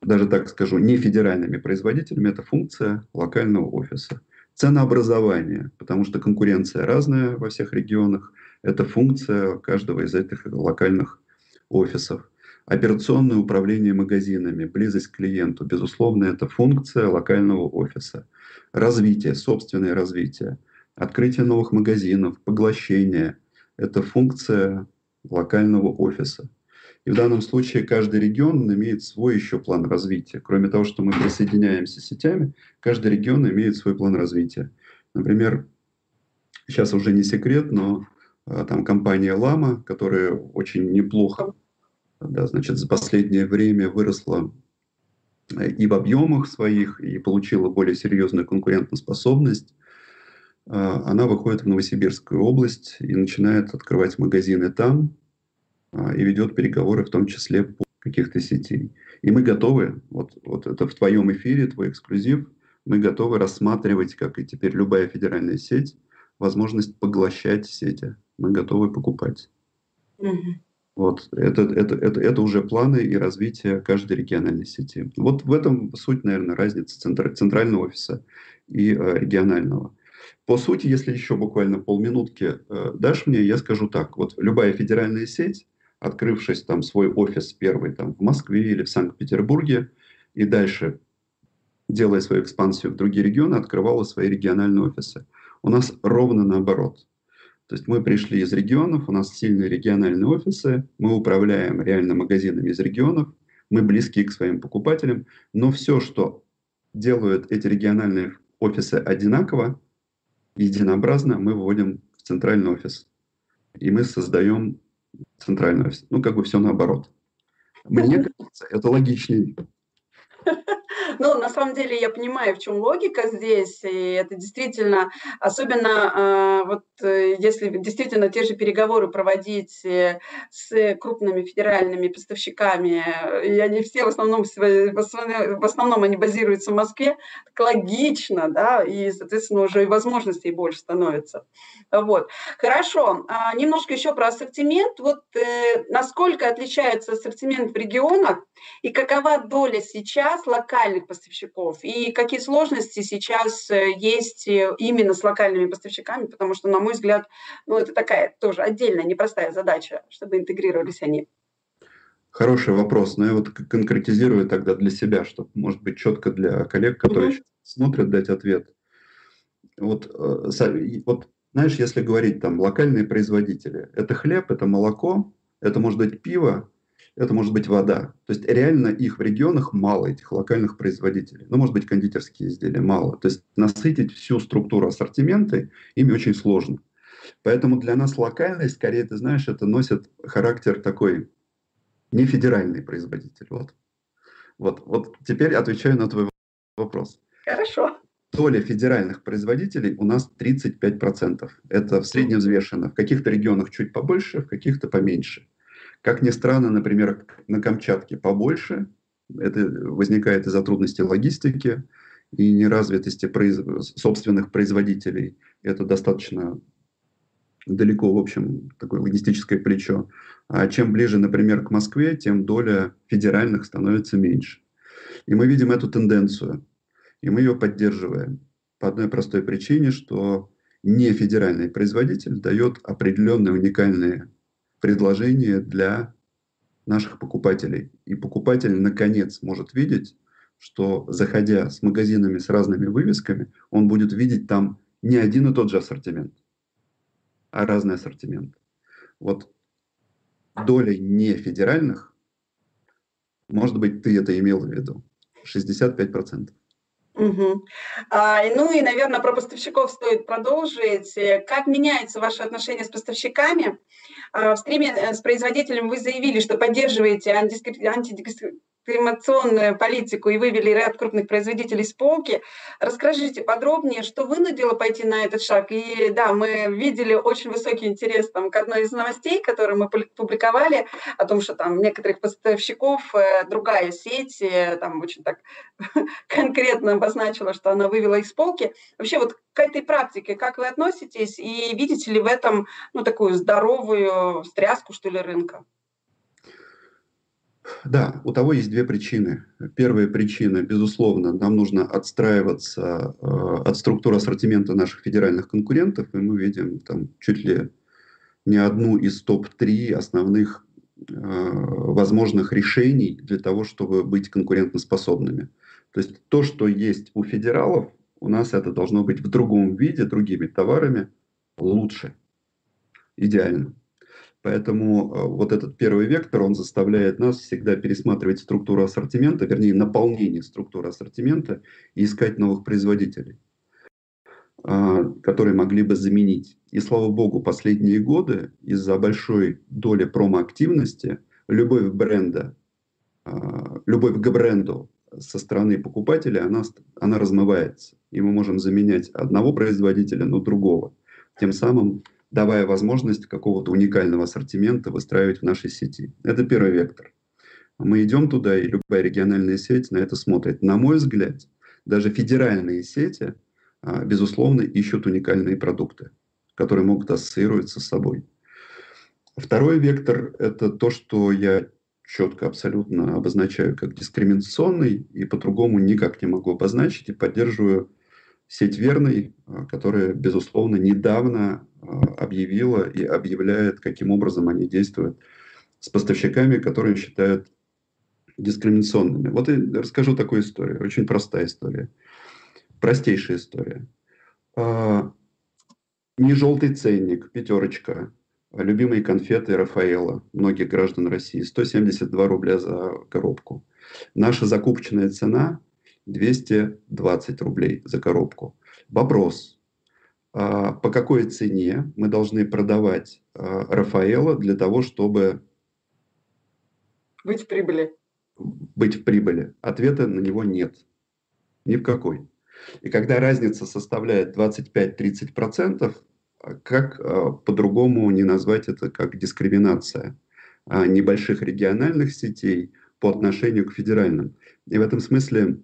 даже так скажу, не федеральными производителями, это функция локального офиса. Ценообразование, потому что конкуренция разная во всех регионах, это функция каждого из этих локальных офисов. Операционное управление магазинами, близость к клиенту, безусловно, это функция локального офиса. Развитие, собственное развитие, открытие новых магазинов, поглощение – это функция локального офиса. И в данном случае каждый регион имеет свой еще план развития. Кроме того, что мы присоединяемся сетями, каждый регион имеет свой план развития. Например, сейчас уже не секрет, но там компания Лама, которая очень неплохо, да, значит, за последнее время выросла э, и в объемах своих, и получила более серьезную конкурентоспособность, а, она выходит в Новосибирскую область и начинает открывать магазины там, и ведет переговоры в том числе по каких-то сетей. И мы готовы, вот, вот это в твоем эфире, твой эксклюзив, мы готовы рассматривать, как и теперь любая федеральная сеть, возможность поглощать сети. Мы готовы покупать. Угу. Вот, это, это, это, это уже планы и развитие каждой региональной сети. Вот в этом суть, наверное, разница центр, центрального офиса и э, регионального. По сути, если еще буквально полминутки э, дашь мне, я скажу так. Вот любая федеральная сеть открывшись там свой офис первый там в Москве или в Санкт-Петербурге, и дальше, делая свою экспансию в другие регионы, открывала свои региональные офисы. У нас ровно наоборот. То есть мы пришли из регионов, у нас сильные региональные офисы, мы управляем реально магазинами из регионов, мы близки к своим покупателям, но все, что делают эти региональные офисы одинаково, единообразно, мы выводим в центральный офис. И мы создаем центральную ось. Ну, как бы все наоборот. Мне кажется, это логичнее. Ну, на самом деле я понимаю, в чем логика здесь, и это действительно, особенно а, вот э, если действительно те же переговоры проводить э, с крупными федеральными поставщиками, и они все в основном, в основном они базируются в Москве, так логично, да, и, соответственно, уже и возможностей больше становится. Вот. Хорошо, а, немножко еще про ассортимент. Вот э, насколько отличается ассортимент в регионах, и какова доля сейчас локальных поставщиков и какие сложности сейчас э, есть э, именно с локальными поставщиками, потому что, на мой взгляд, ну, это такая тоже отдельная непростая задача, чтобы интегрировались они. Хороший вопрос, но я вот конкретизирую тогда для себя, чтобы, может быть, четко для коллег, которые угу. смотрят, дать ответ. Вот, э, вот знаешь, если говорить там локальные производители, это хлеб, это молоко, это может быть пиво, это может быть вода. То есть реально их в регионах мало, этих локальных производителей. Ну, может быть, кондитерские изделия мало. То есть насытить всю структуру ассортимента ими очень сложно. Поэтому для нас локальность, скорее, ты знаешь, это носит характер такой не федеральный производитель. Вот. Вот, вот теперь отвечаю на твой вопрос. Хорошо. Доля федеральных производителей у нас 35%. Это в среднем взвешено. В каких-то регионах чуть побольше, в каких-то поменьше. Как ни странно, например, на Камчатке побольше. Это возникает из-за трудностей логистики и неразвитости произ... собственных производителей. Это достаточно далеко, в общем, такое логистическое плечо. А чем ближе, например, к Москве, тем доля федеральных становится меньше. И мы видим эту тенденцию, и мы ее поддерживаем по одной простой причине, что не федеральный производитель дает определенные уникальные предложения для наших покупателей. И покупатель, наконец, может видеть, что, заходя с магазинами с разными вывесками, он будет видеть там не один и тот же ассортимент, а разный ассортимент. Вот доля не федеральных, может быть, ты это имел в виду, 65%. Угу. А, ну и, наверное, про поставщиков стоит продолжить. Как меняются ваши отношения с поставщиками? А, в стриме э, с производителем вы заявили, что поддерживаете антидискриминационную кремационную политику и вывели ряд крупных производителей с полки. Расскажите подробнее, что вынудило пойти на этот шаг. И да, мы видели очень высокий интерес там, к одной из новостей, которую мы публиковали, о том, что там некоторых поставщиков э, другая сеть э, там очень так конкретно обозначила, что она вывела их с полки. Вообще вот к этой практике как вы относитесь и видите ли в этом ну, такую здоровую встряску, что ли, рынка? Да, у того есть две причины. Первая причина, безусловно, нам нужно отстраиваться э, от структуры ассортимента наших федеральных конкурентов, и мы видим там чуть ли не одну из топ-3 основных э, возможных решений для того, чтобы быть конкурентоспособными. То есть то, что есть у федералов, у нас это должно быть в другом виде, другими товарами лучше, идеально. Поэтому э, вот этот первый вектор, он заставляет нас всегда пересматривать структуру ассортимента, вернее, наполнение структуры ассортимента и искать новых производителей, а, которые могли бы заменить. И слава богу, последние годы из-за большой доли промоактивности любовь бренда, а, любовь к бренду со стороны покупателя, она, она размывается. И мы можем заменять одного производителя на другого. Тем самым давая возможность какого-то уникального ассортимента выстраивать в нашей сети. Это первый вектор. Мы идем туда, и любая региональная сеть на это смотрит. На мой взгляд, даже федеральные сети, а, безусловно, ищут уникальные продукты, которые могут ассоциироваться с собой. Второй вектор – это то, что я четко абсолютно обозначаю как дискриминационный, и по-другому никак не могу обозначить, и поддерживаю сеть Верный, а, которая, безусловно, недавно а, объявила и объявляет, каким образом они действуют с поставщиками, которые считают дискриминационными. Вот и расскажу такую историю, очень простая история, простейшая история. А, не желтый ценник, пятерочка, любимые конфеты Рафаэла, многих граждан России, 172 рубля за коробку. Наша закупочная цена 220 рублей за коробку. Вопрос, а, по какой цене мы должны продавать а, Рафаэла для того, чтобы быть в прибыли? Быть в прибыли. Ответа на него нет. Ни в какой. И когда разница составляет 25-30%, а, как по-другому не назвать это как дискриминация небольших региональных сетей по отношению к федеральным. И в этом смысле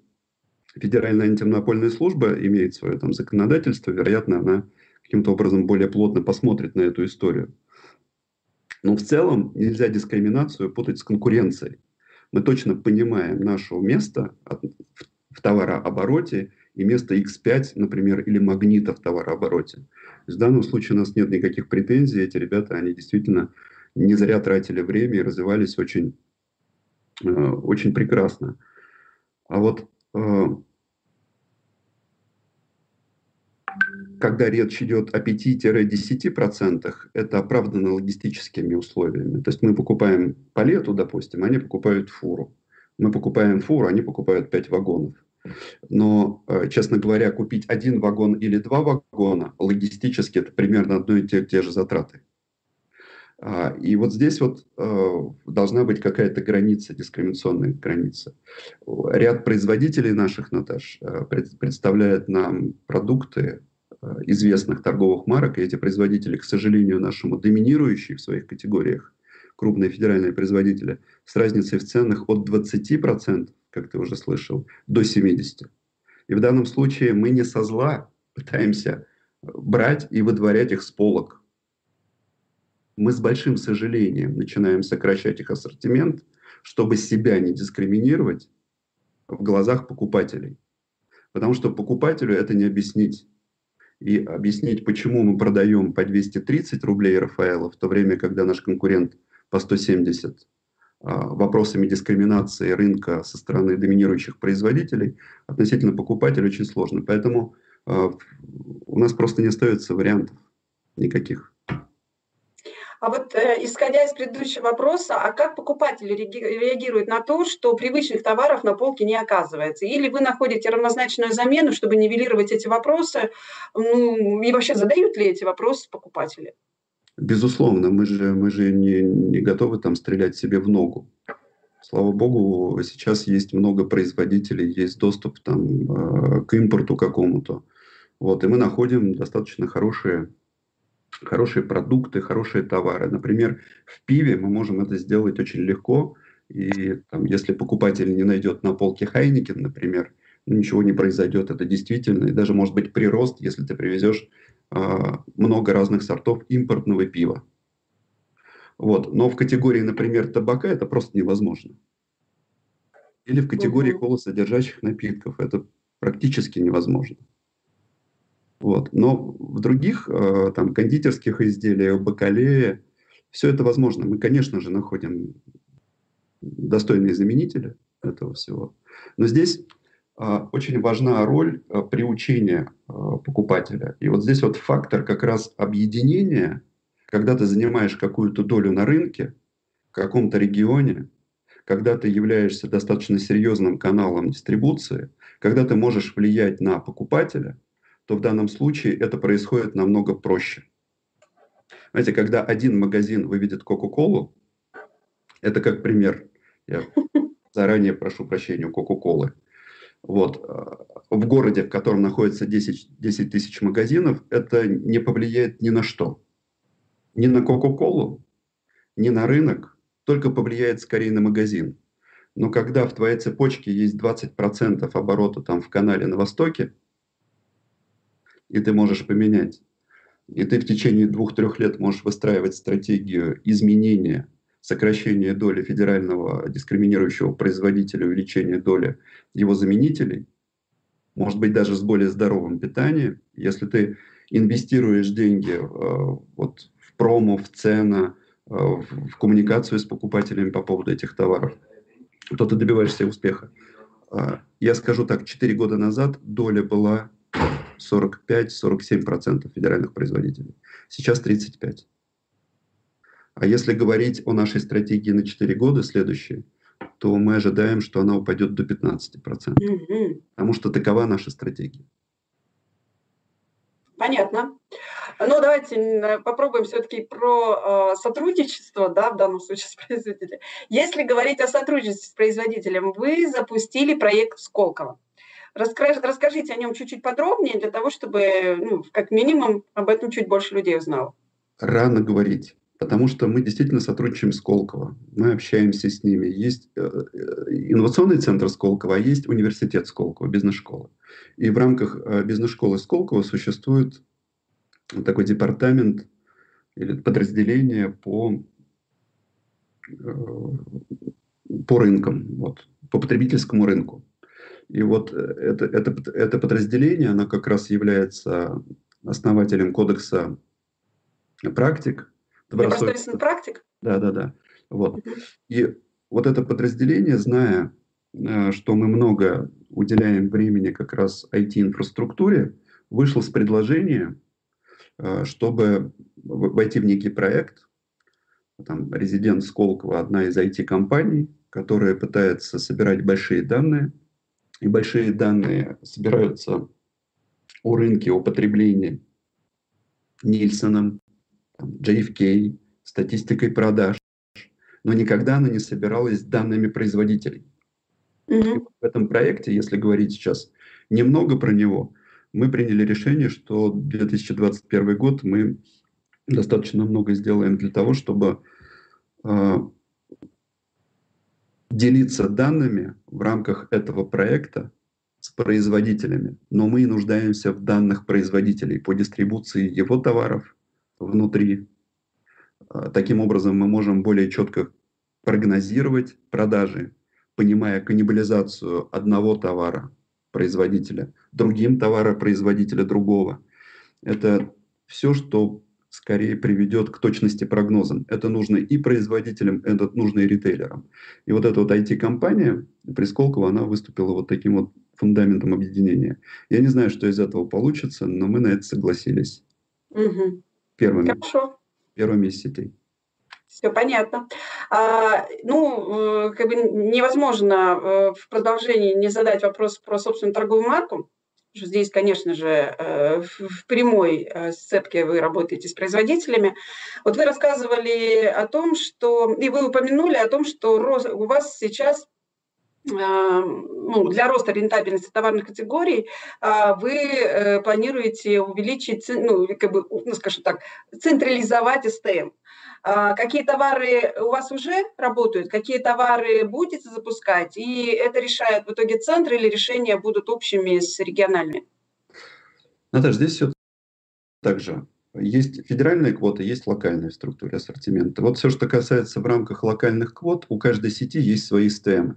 Федеральная антимонопольная служба имеет свое там законодательство, вероятно, она каким-то образом более плотно посмотрит на эту историю. Но в целом нельзя дискриминацию путать с конкуренцией. Мы точно понимаем наше место в товарообороте и место X5, например, или магнита в товарообороте. В данном случае у нас нет никаких претензий. Эти ребята, они действительно не зря тратили время и развивались очень, э, очень прекрасно. А вот когда речь идет о 5-10%, это оправдано логистическими условиями. То есть мы покупаем палету, допустим, они покупают фуру. Мы покупаем фуру, они покупают 5 вагонов. Но, э, честно говоря, купить один вагон или два вагона логистически это примерно одно и те, те же затраты. А, и вот здесь вот э, должна быть какая-то граница, дискриминационная граница. Ряд производителей наших, Наташ, э, представляет нам продукты известных торговых марок, и эти производители, к сожалению, нашему доминирующие в своих категориях, крупные федеральные производители, с разницей в ценах от 20%, как ты уже слышал, до 70%. И в данном случае мы не со зла пытаемся брать и выдворять их с полок. Мы с большим сожалением начинаем сокращать их ассортимент, чтобы себя не дискриминировать в глазах покупателей. Потому что покупателю это не объяснить и объяснить, почему мы продаем по 230 рублей Рафаэла, в то время, когда наш конкурент по 170 а, вопросами дискриминации рынка со стороны доминирующих производителей относительно покупателя очень сложно. Поэтому а, у нас просто не остается вариантов никаких. А вот э, исходя из предыдущего вопроса, а как покупатели реагируют на то, что привычных товаров на полке не оказывается? Или вы находите равнозначную замену, чтобы нивелировать эти вопросы? Ну, и вообще задают ли эти вопросы покупатели? Безусловно, мы же, мы же не, не готовы там стрелять себе в ногу. Слава богу, сейчас есть много производителей, есть доступ там, э, к импорту какому-то. Вот, и мы находим достаточно хорошие хорошие продукты, хорошие товары. Например, в пиве мы можем это сделать очень легко. И там, если покупатель не найдет на полке Хайникен, например, ну, ничего не произойдет. Это действительно, и даже может быть прирост, если ты привезешь э, много разных сортов импортного пива. Вот. Но в категории, например, табака это просто невозможно. Или в категории угу. колосодержащих напитков это практически невозможно. Вот. Но в других э, там, кондитерских изделиях, бакалее, все это возможно. Мы, конечно же, находим достойные заменители этого всего. Но здесь э, очень важна роль э, приучения э, покупателя. И вот здесь вот фактор как раз объединения, когда ты занимаешь какую-то долю на рынке, в каком-то регионе, когда ты являешься достаточно серьезным каналом дистрибуции, когда ты можешь влиять на покупателя – то в данном случае это происходит намного проще. Знаете, когда один магазин выведет Кока-Колу, это как пример. Я заранее прошу прощения у Кока-Колы. Вот. В городе, в котором находится 10, 10 тысяч магазинов, это не повлияет ни на что. Ни на Кока-Колу, ни на рынок, только повлияет скорее на магазин. Но когда в твоей цепочке есть 20% оборота там в канале на Востоке, и ты можешь поменять. И ты в течение двух-трех лет можешь выстраивать стратегию изменения, сокращения доли федерального дискриминирующего производителя, увеличения доли его заменителей, может быть, даже с более здоровым питанием. Если ты инвестируешь деньги э, вот, в промо, в цену, э, в коммуникацию с покупателями по поводу этих товаров, то ты добиваешься успеха. Э, я скажу так, 4 года назад доля была 45-47% федеральных производителей. Сейчас 35%. А если говорить о нашей стратегии на 4 года следующие, то мы ожидаем, что она упадет до 15%. Mm-hmm. Потому что такова наша стратегия. Понятно. Ну, давайте попробуем все-таки про э, сотрудничество, да, в данном случае с производителем. Если говорить о сотрудничестве с производителем, вы запустили проект Сколково. Расскажите о нем чуть-чуть подробнее, для того, чтобы, ну, как минимум, об этом чуть больше людей узнало. Рано говорить, потому что мы действительно сотрудничаем с Сколково. Мы общаемся с ними. Есть э, э, инновационный центр Сколково, а есть университет Сколково, бизнес-школа. И в рамках э, бизнес-школы Сколково существует такой департамент или подразделение по, по рынкам, вот, по потребительскому рынку. И вот э, это, это, это подразделение, оно как раз является основателем кодекса практик. Добросовестный практик? Да, да, да. Вот. И вот это подразделение, зная, э, что мы много уделяем времени как раз IT-инфраструктуре, вышел с предложением, э, чтобы войти в некий проект, там, резидент Сколково, одна из IT-компаний, которая пытается собирать большие данные, и большие данные собираются о рынке, о потреблении Нильсоном, JFK, статистикой продаж, но никогда она не собиралась данными производителей. Mm-hmm. В этом проекте, если говорить сейчас немного про него, мы приняли решение, что 2021 год мы достаточно много сделаем для того, чтобы э, делиться данными в рамках этого проекта с производителями. Но мы нуждаемся в данных производителей по дистрибуции его товаров внутри. Э, таким образом, мы можем более четко прогнозировать продажи понимая каннибализацию одного товара производителя другим товаропроизводителя другого. Это все, что скорее приведет к точности прогнозам. Это нужно и производителям, это нужно и ритейлерам. И вот эта вот IT-компания, Присколково, она выступила вот таким вот фундаментом объединения. Я не знаю, что из этого получится, но мы на это согласились. Угу. Первыми. Хорошо. Первыми из сетей. Все понятно. А, ну, э, как бы невозможно э, в продолжении не задать вопрос про собственную торговую марку. Здесь, конечно же, э, в прямой сцепке вы работаете с производителями. Вот вы рассказывали о том, что, и вы упомянули о том, что у вас сейчас ну, для роста рентабельности товарных категорий вы планируете увеличить, ну, как бы, ну, скажем так, централизовать СТМ. А, какие товары у вас уже работают, какие товары будете запускать, и это решает в итоге центр или решения будут общими с региональными? Наташа, здесь все так же. Есть федеральные квоты, есть локальные в структуре ассортимента. Вот все, что касается в рамках локальных квот, у каждой сети есть свои СТМ.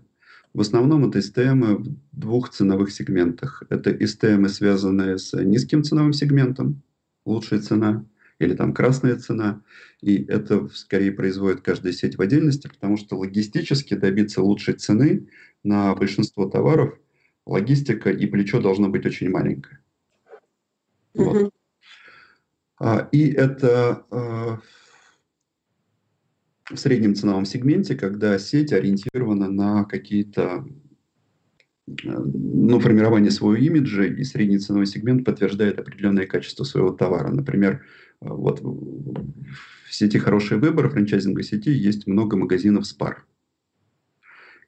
В основном это СТМ в двух ценовых сегментах. Это СТМ, связанные с низким ценовым сегментом, лучшая цена – или там красная цена. И это скорее производит каждая сеть в отдельности, потому что логистически добиться лучшей цены на большинство товаров логистика и плечо должно быть очень маленькое. Вот. А, и это а, в среднем ценовом сегменте, когда сеть ориентирована на какие-то ну, формирование своего имиджа, и средний ценовой сегмент подтверждает определенное качество своего товара. Например, вот в сети «Хороший выбор», франчайзинговой сети, есть много магазинов «Спар».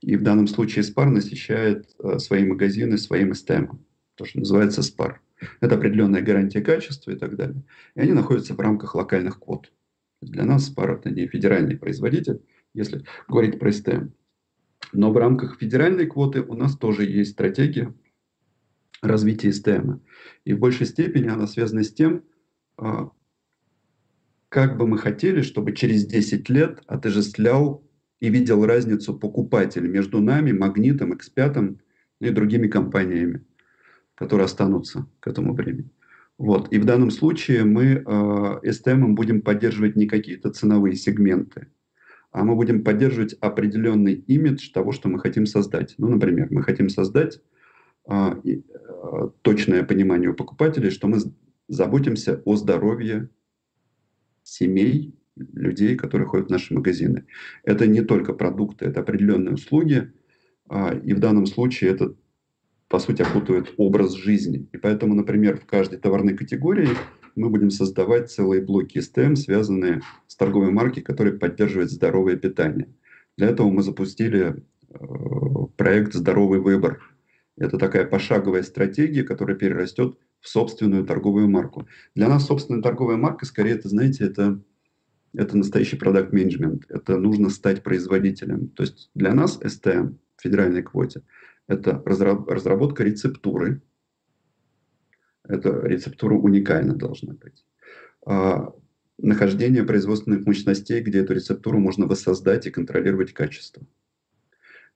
И в данном случае «Спар» насыщает э, свои магазины своим STM, то, что называется «Спар». Это определенная гарантия качества и так далее. И они находятся в рамках локальных квот. Для нас «Спар» – это не федеральный производитель, если говорить про STM. Но в рамках федеральной квоты у нас тоже есть стратегия развития STM. И в большей степени она связана с тем, а, как бы мы хотели, чтобы через 10 лет отождествлял и видел разницу покупатель между нами, Магнитом, X5 и другими компаниями, которые останутся к этому времени. Вот. И в данном случае мы э, STM будем поддерживать не какие-то ценовые сегменты, а мы будем поддерживать определенный имидж того, что мы хотим создать. Ну, например, мы хотим создать э, э, точное понимание у покупателей, что мы заботимся о здоровье семей, людей, которые ходят в наши магазины. Это не только продукты, это определенные услуги, а, и в данном случае это, по сути, окутывает образ жизни. И поэтому, например, в каждой товарной категории мы будем создавать целые блоки STM, связанные с торговой маркой, которые поддерживают здоровое питание. Для этого мы запустили э, проект «Здоровый выбор». Это такая пошаговая стратегия, которая перерастет в собственную торговую марку. Для нас собственная торговая марка, скорее, это, знаете, это, это настоящий продукт менеджмент. Это нужно стать производителем. То есть для нас в федеральной квоте это разработка рецептуры. Эта рецептура уникальна должна быть. А, нахождение производственных мощностей, где эту рецептуру можно воссоздать и контролировать качество.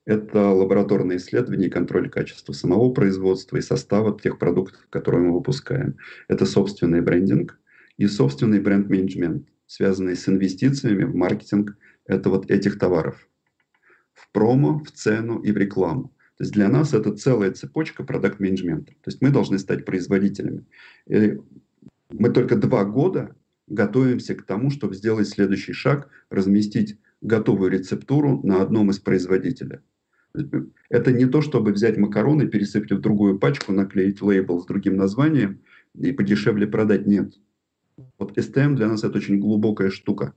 Это лабораторные исследования и контроль качества самого производства и состава тех продуктов, которые мы выпускаем. Это собственный брендинг и собственный бренд-менеджмент, связанный с инвестициями в маркетинг это вот этих товаров. В промо, в цену и в рекламу. То есть для нас это целая цепочка продакт-менеджмента. То есть мы должны стать производителями. И мы только два года готовимся к тому, чтобы сделать следующий шаг, разместить готовую рецептуру на одном из производителей. Это не то, чтобы взять макароны, пересыпать в другую пачку, наклеить лейбл с другим названием и подешевле продать. Нет. Вот STM для нас это очень глубокая штука.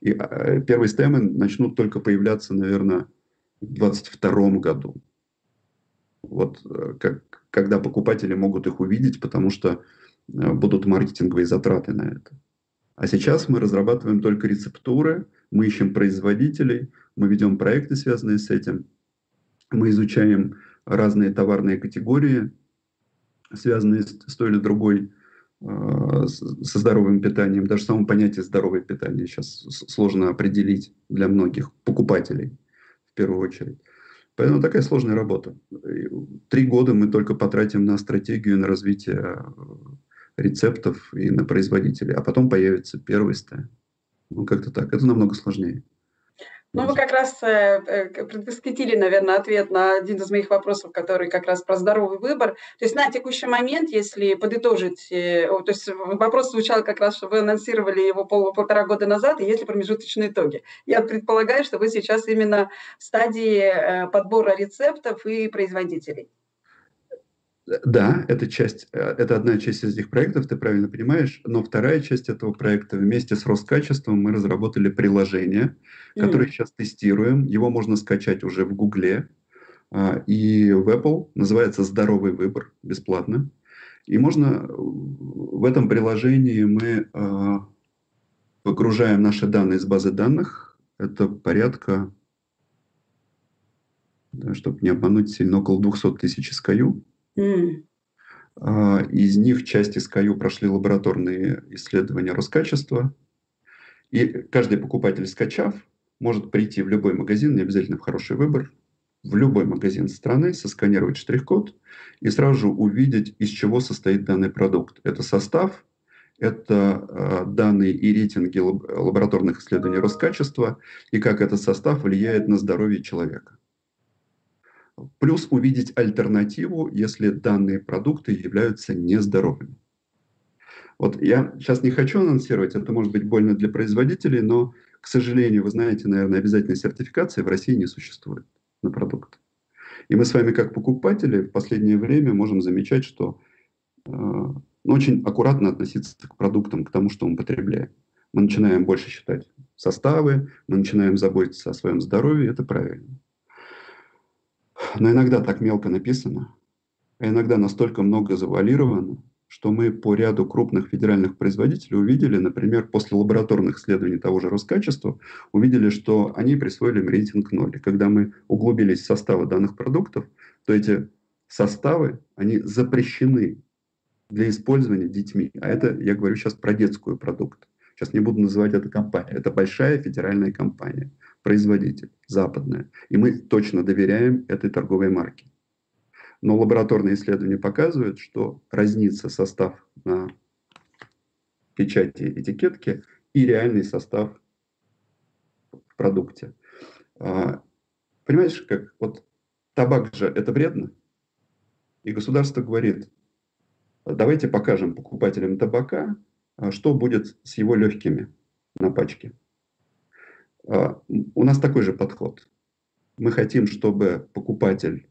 И а, первые STM начнут только появляться, наверное, в 2022 году. Вот э, как, когда покупатели могут их увидеть, потому что э, будут маркетинговые затраты на это. А сейчас мы разрабатываем только рецептуры, мы ищем производителей, мы ведем проекты, связанные с этим, мы изучаем разные товарные категории, связанные с той или другой Э, со здоровым питанием. Даже само понятие здоровое питание сейчас сложно определить для многих покупателей в первую очередь. Поэтому такая сложная работа. Три года мы только потратим на стратегию, на развитие э, рецептов и на производителей, а потом появится первый стая. Ну, как-то так. Это намного сложнее. Ну, вы как раз э, э предвосхитили, наверное, ответ на один из моих вопросов, который как раз про здоровый выбор. То есть на текущий момент, если подытожить, э, то есть вопрос звучал как раз, что вы анонсировали его пол, полтора года назад, и есть ли промежуточные итоги. Я предполагаю, что вы сейчас именно в стадии подбора рецептов и производителей. Да, это часть, э, это одна часть из этих проектов, ты правильно понимаешь, но вторая часть этого проекта вместе с Роскачеством мы разработали приложение, которое mm. сейчас тестируем. Его можно скачать уже в Гугле а, и в Apple. Называется «Здоровый выбор», бесплатно. И можно в этом приложении мы а, выгружаем наши данные из базы данных. Это порядка, да, чтобы не обмануть сильно, около 200 тысяч SKU. Mm. Из них часть SKU прошли лабораторные исследования Роскачества. И каждый покупатель, скачав, может прийти в любой магазин, не обязательно в хороший выбор, в любой магазин страны, сосканировать штрих-код и сразу же увидеть, из чего состоит данный продукт. Это состав, это э, данные и рейтинги лабораторных исследований Роскачества и как этот состав влияет на здоровье человека. Плюс увидеть альтернативу, если данные продукты являются нездоровыми. Вот я сейчас не хочу анонсировать, это может быть больно для производителей, но, к сожалению, вы знаете, наверное, обязательной сертификации в России не существует на продукт. И мы с вами, как покупатели, в последнее время можем замечать, что э, ну, очень аккуратно относиться к продуктам, к тому, что мы потребляем. Мы начинаем больше считать составы, мы начинаем заботиться о своем здоровье, это правильно. Но иногда так мелко написано, а иногда настолько много завуалировано, что мы по ряду крупных федеральных производителей увидели, например, после лабораторных исследований того же Роскачества, увидели, что они присвоили им рейтинг 0. И когда мы углубились в составы данных продуктов, то эти составы, они запрещены для использования детьми. А это, я говорю сейчас про детскую продукт. Сейчас не буду называть это компания. Это большая федеральная компания производитель, западная. И мы точно доверяем этой торговой марке. Но лабораторные исследования показывают, что разнится состав на печати этикетки и реальный состав в продукте. А, понимаешь, как вот табак же это вредно, и государство говорит, давайте покажем покупателям табака, что будет с его легкими на пачке. А, у нас такой же подход. Мы хотим, чтобы покупатель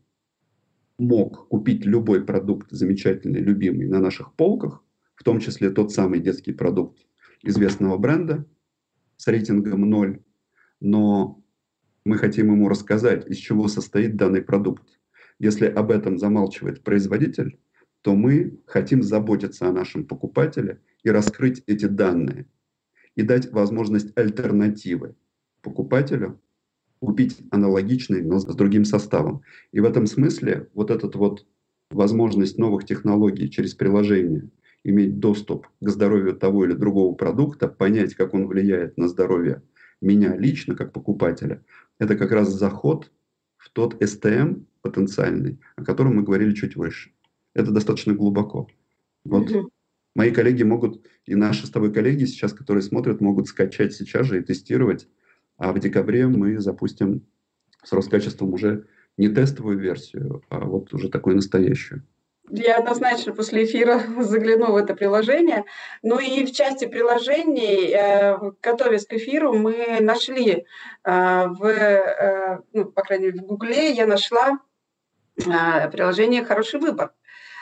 мог купить любой продукт замечательный, любимый на наших полках, в том числе тот самый детский продукт известного бренда с рейтингом 0, но мы хотим ему рассказать, из чего состоит данный продукт. Если об этом замалчивает производитель, то мы хотим заботиться о нашем покупателе и раскрыть эти данные и дать возможность альтернативы покупателю купить аналогичный, но с другим составом. И в этом смысле вот эта вот возможность новых технологий через приложение, иметь доступ к здоровью того или другого продукта, понять, как он влияет на здоровье меня лично, как покупателя, это как раз заход в тот STM потенциальный, о котором мы говорили чуть выше. Это достаточно глубоко. Вот mm-hmm. Мои коллеги могут, и наши с тобой коллеги сейчас, которые смотрят, могут скачать сейчас же и тестировать а в декабре мы запустим с Роскачеством уже не тестовую версию, а вот уже такую настоящую. Я однозначно после эфира загляну в это приложение. Ну и в части приложений, э, готовясь к эфиру, мы нашли э, в, э, ну, по крайней мере, в Гугле, я нашла приложение «Хороший выбор».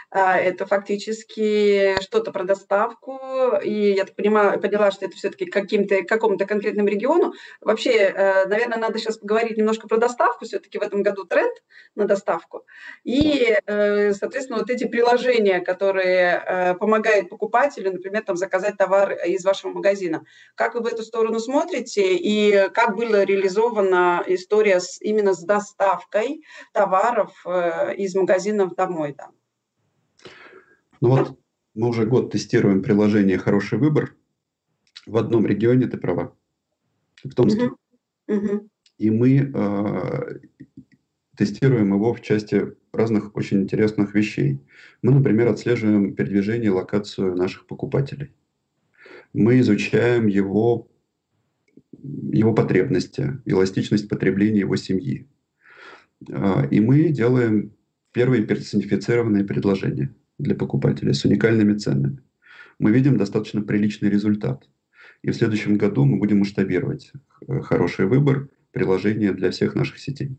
А, это фактически что-то про доставку, и я так понимаю, поняла, что это все-таки каким-то, какому-то конкретному региону. Вообще, э, наверное, надо сейчас поговорить немножко про доставку, все-таки в этом году тренд на доставку. И, э, соответственно, вот эти приложения, которые э, помогают покупателю, например, там, заказать товар из вашего магазина. Как вы в эту сторону смотрите, и как была реализована история с, именно с доставкой товаров из магазинов домой? Да? Ну вот мы уже год тестируем приложение «Хороший выбор». В одном регионе, ты права, в Томске. Uh-huh. И мы э, тестируем его в части разных очень интересных вещей. Мы, например, отслеживаем передвижение и локацию наших покупателей. Мы изучаем его, его потребности, эластичность потребления его семьи. Э, и мы делаем первые персонифицированные предложения – для покупателей с уникальными ценами. Мы видим достаточно приличный результат. И в следующем году мы будем масштабировать э, хороший выбор приложения для всех наших сетей.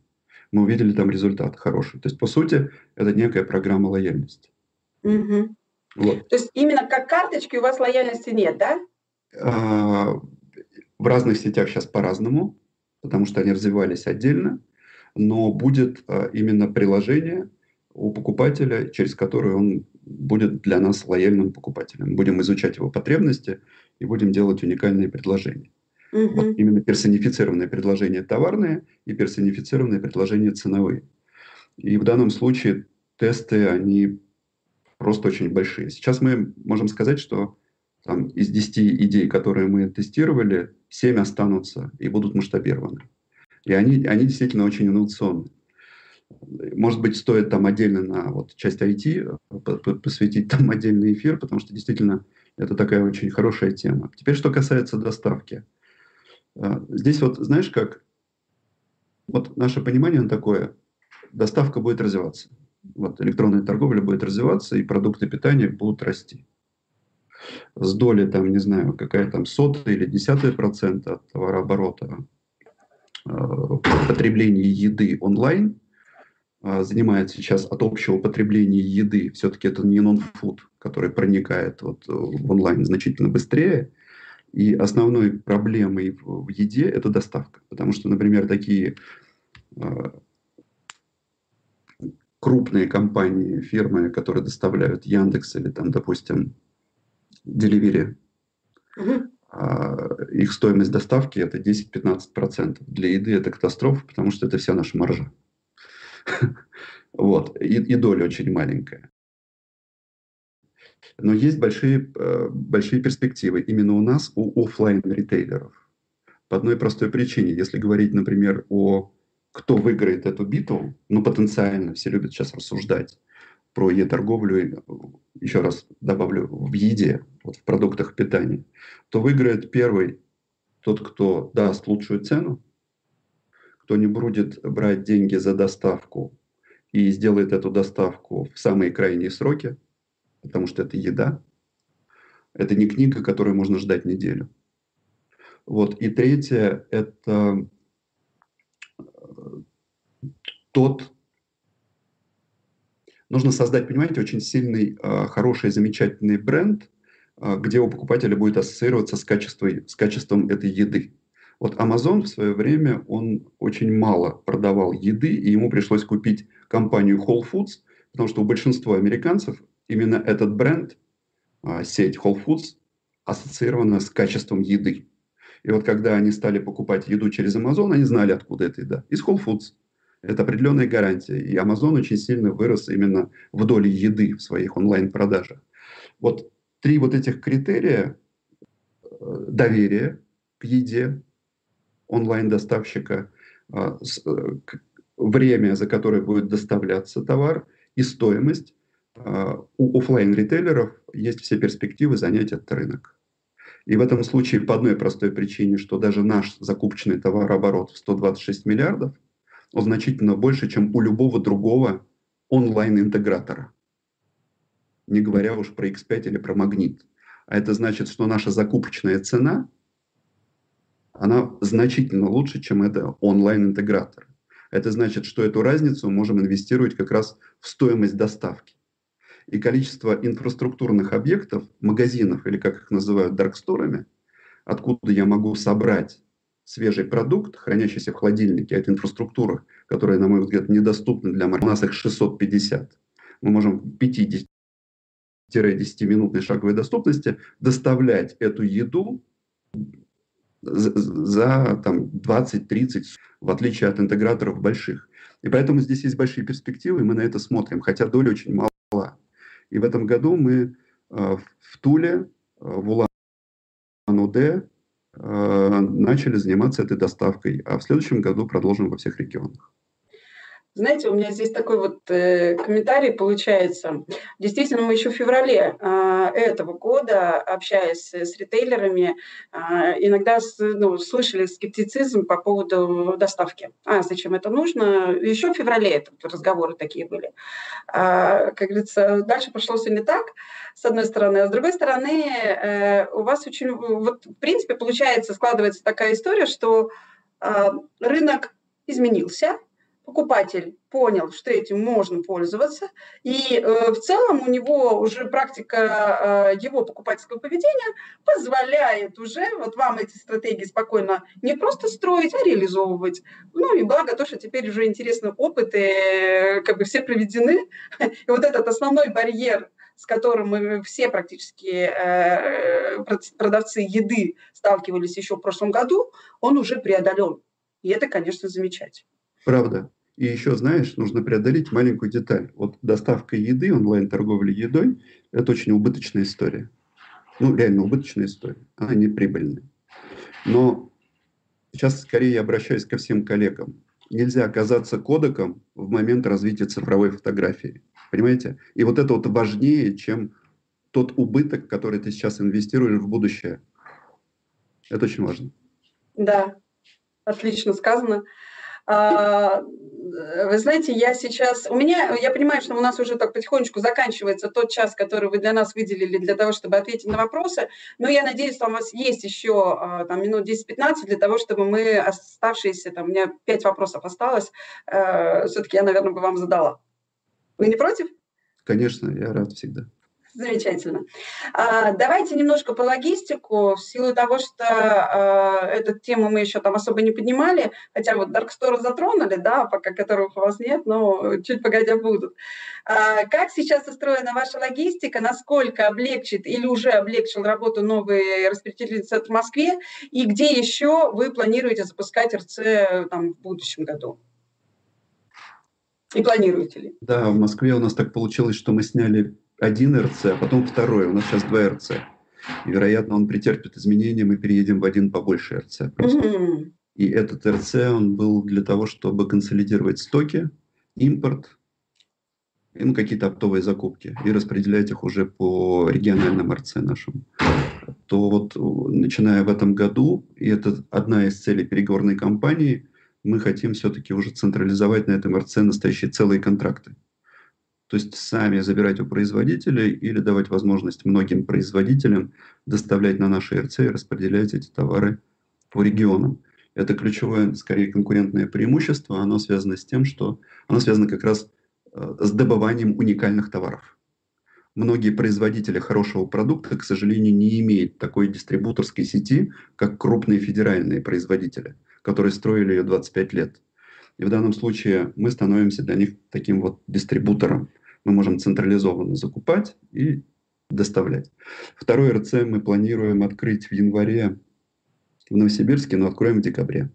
Мы увидели там результат хороший. То есть, по сути, это некая программа лояльности. Угу. Вот. То есть именно как карточки у вас лояльности нет, да? А, в разных сетях сейчас по-разному, потому что они развивались отдельно, но будет а, именно приложение, у покупателя, через который он будет для нас лояльным покупателем. Будем изучать его потребности и будем делать уникальные предложения. Угу. Вот именно персонифицированные предложения товарные и персонифицированные предложения ценовые. И в данном случае тесты, они просто очень большие. Сейчас мы можем сказать, что там, из 10 идей, которые мы тестировали, 7 останутся и будут масштабированы. И они, они действительно очень инновационные. Может быть, стоит там отдельно на вот часть IT э, посвятить там отдельный эфир, потому что действительно это такая очень хорошая тема. Теперь, что касается доставки. Э, здесь вот, знаешь, как вот наше понимание такое, доставка будет развиваться. Вот электронная торговля будет развиваться, и продукты питания будут расти. С доли, там, не знаю, какая там сотая или десятая процента от товарооборота э, потребления еды онлайн – занимает сейчас от общего потребления еды, все-таки это не нон-фуд, который проникает вот э, в онлайн значительно быстрее. И основной проблемой в еде – это доставка. Потому что, например, такие а, крупные компании, фирмы, которые доставляют Яндекс или там, допустим, Delivery, uh их стоимость доставки это 10-15%. Для еды это катастрофа, потому что это вся наша маржа. Вот. И, и доля очень маленькая. Но есть большие, э, большие перспективы именно у нас, у офлайн ритейлеров По одной простой причине. Если говорить, например, о кто выиграет эту битву, ну, потенциально, все любят сейчас рассуждать про e-торговлю, еще раз добавлю, в еде, вот в продуктах питания, то выиграет первый тот, кто даст лучшую цену, кто не будет брать деньги за доставку и сделает эту доставку в самые крайние сроки, потому что это еда. Это не книга, которую можно ждать неделю. Вот. И третье – это э, тот... Нужно создать, понимаете, очень сильный, э, хороший, замечательный бренд, э, где у покупателя будет ассоциироваться с качеством, с качеством этой еды. Вот Amazon в свое время, он очень мало продавал еды, и ему пришлось купить компанию Whole Foods, потому что у большинства американцев именно этот бренд, а, сеть Whole Foods, ассоциирована с качеством еды. И вот когда они стали покупать еду через Amazon, они знали, откуда эта еда. Из Whole Foods. Это определенная гарантия. И Amazon очень сильно вырос именно в доле еды в своих онлайн-продажах. Вот три вот этих критерия э, доверия к еде, онлайн-доставщика, а, э, время, за которое будет доставляться товар, и стоимость. А, у офлайн ритейлеров есть все перспективы занять этот рынок. И в этом случае по одной простой причине, что даже наш закупочный товарооборот в 126 миллиардов, он значительно больше, чем у любого другого онлайн-интегратора. Не говоря уж про X5 или про Магнит. А это значит, что наша закупочная цена, она значительно лучше, чем это онлайн-интегратор. Это значит, что эту разницу можем инвестировать как раз в стоимость доставки. И количество инфраструктурных объектов, магазинов или как их называют дарксторами, откуда я могу собрать свежий продукт, хранящийся в холодильнике, это инфраструктура, которая, на мой взгляд, недоступна для маркета. У нас их 650. Мы можем в 50-10-минутной шаговой доступности доставлять эту еду за, там, 20-30, в отличие от интеграторов больших. И поэтому здесь есть большие перспективы, и мы на это смотрим, хотя доля очень мала. И в этом году мы э, в Туле, э, в Улан-Удэ э, начали заниматься этой доставкой, а в следующем году продолжим во всех регионах. Знаете, у меня здесь такой вот э, комментарий получается. Действительно, мы еще в феврале э, этого года, общаясь с ритейлерами, э, иногда с, ну, слышали скептицизм по поводу доставки. А зачем это нужно? Еще в феврале это разговоры такие были. А, как говорится, дальше пошло все не так, с одной стороны. А с другой стороны, э, у вас очень... Вот, в принципе, получается, складывается такая история, что э, рынок изменился, покупатель понял, что этим можно пользоваться, и э, в целом у него уже практика э, его покупательского поведения позволяет уже вот вам эти стратегии спокойно не просто строить, а реализовывать. Ну и благо то, что теперь уже интересны опыты, э, как бы все проведены, и вот этот основной барьер с которым мы все практически э, продавцы еды сталкивались еще в прошлом году, он уже преодолен. И это, конечно, замечательно. Правда. И еще, знаешь, нужно преодолеть маленькую деталь. Вот доставка еды, онлайн-торговля едой – это очень убыточная история. Ну, реально убыточная история. Она не прибыльная. Но сейчас скорее я обращаюсь ко всем коллегам. Нельзя оказаться кодеком в момент развития цифровой фотографии. Понимаете? И вот это вот важнее, чем тот убыток, который ты сейчас инвестируешь в будущее. Это очень важно. Да, отлично сказано. А, вы знаете, я сейчас... У меня, я понимаю, что у нас уже так потихонечку заканчивается тот час, который вы для нас выделили для того, чтобы ответить на вопросы, но я надеюсь, что у вас есть еще а, там, минут 10-15 для того, чтобы мы оставшиеся, там, у меня 5 вопросов осталось, э, все-таки я, наверное, бы вам задала. Вы не против? Конечно, я рад всегда. Замечательно. А, давайте немножко по логистику, в силу того, что а, эту тему мы еще там особо не поднимали, хотя вот Dark Store затронули, да, пока которых у вас нет, но чуть погодя будут. А, как сейчас устроена ваша логистика, насколько облегчит или уже облегчил работу новый распределительный в Москве, и где еще вы планируете запускать РЦ там, в будущем году? И планируете ли? Да, в Москве у нас так получилось, что мы сняли один РЦ, а потом второй. У нас сейчас два РЦ. И, вероятно, он претерпит изменения, мы переедем в один побольше РЦ. Просто. И этот РЦ, он был для того, чтобы консолидировать стоки, импорт, и, ну, какие-то оптовые закупки, и распределять их уже по региональным РЦ нашим. То вот, начиная в этом году, и это одна из целей переговорной кампании, мы хотим все-таки уже централизовать на этом РЦ настоящие целые контракты. То есть сами забирать у производителей или давать возможность многим производителям доставлять на наши РЦ и распределять эти товары по регионам. Это ключевое, скорее, конкурентное преимущество. Оно связано с тем, что оно связано как раз э, с добыванием уникальных товаров. Многие производители хорошего продукта, к сожалению, не имеют такой дистрибуторской сети, как крупные федеральные производители, которые строили ее 25 лет. И в данном случае мы становимся для них таким вот дистрибутором. Мы можем централизованно закупать и доставлять. Второй РЦ мы планируем открыть в январе в Новосибирске, но откроем в декабре.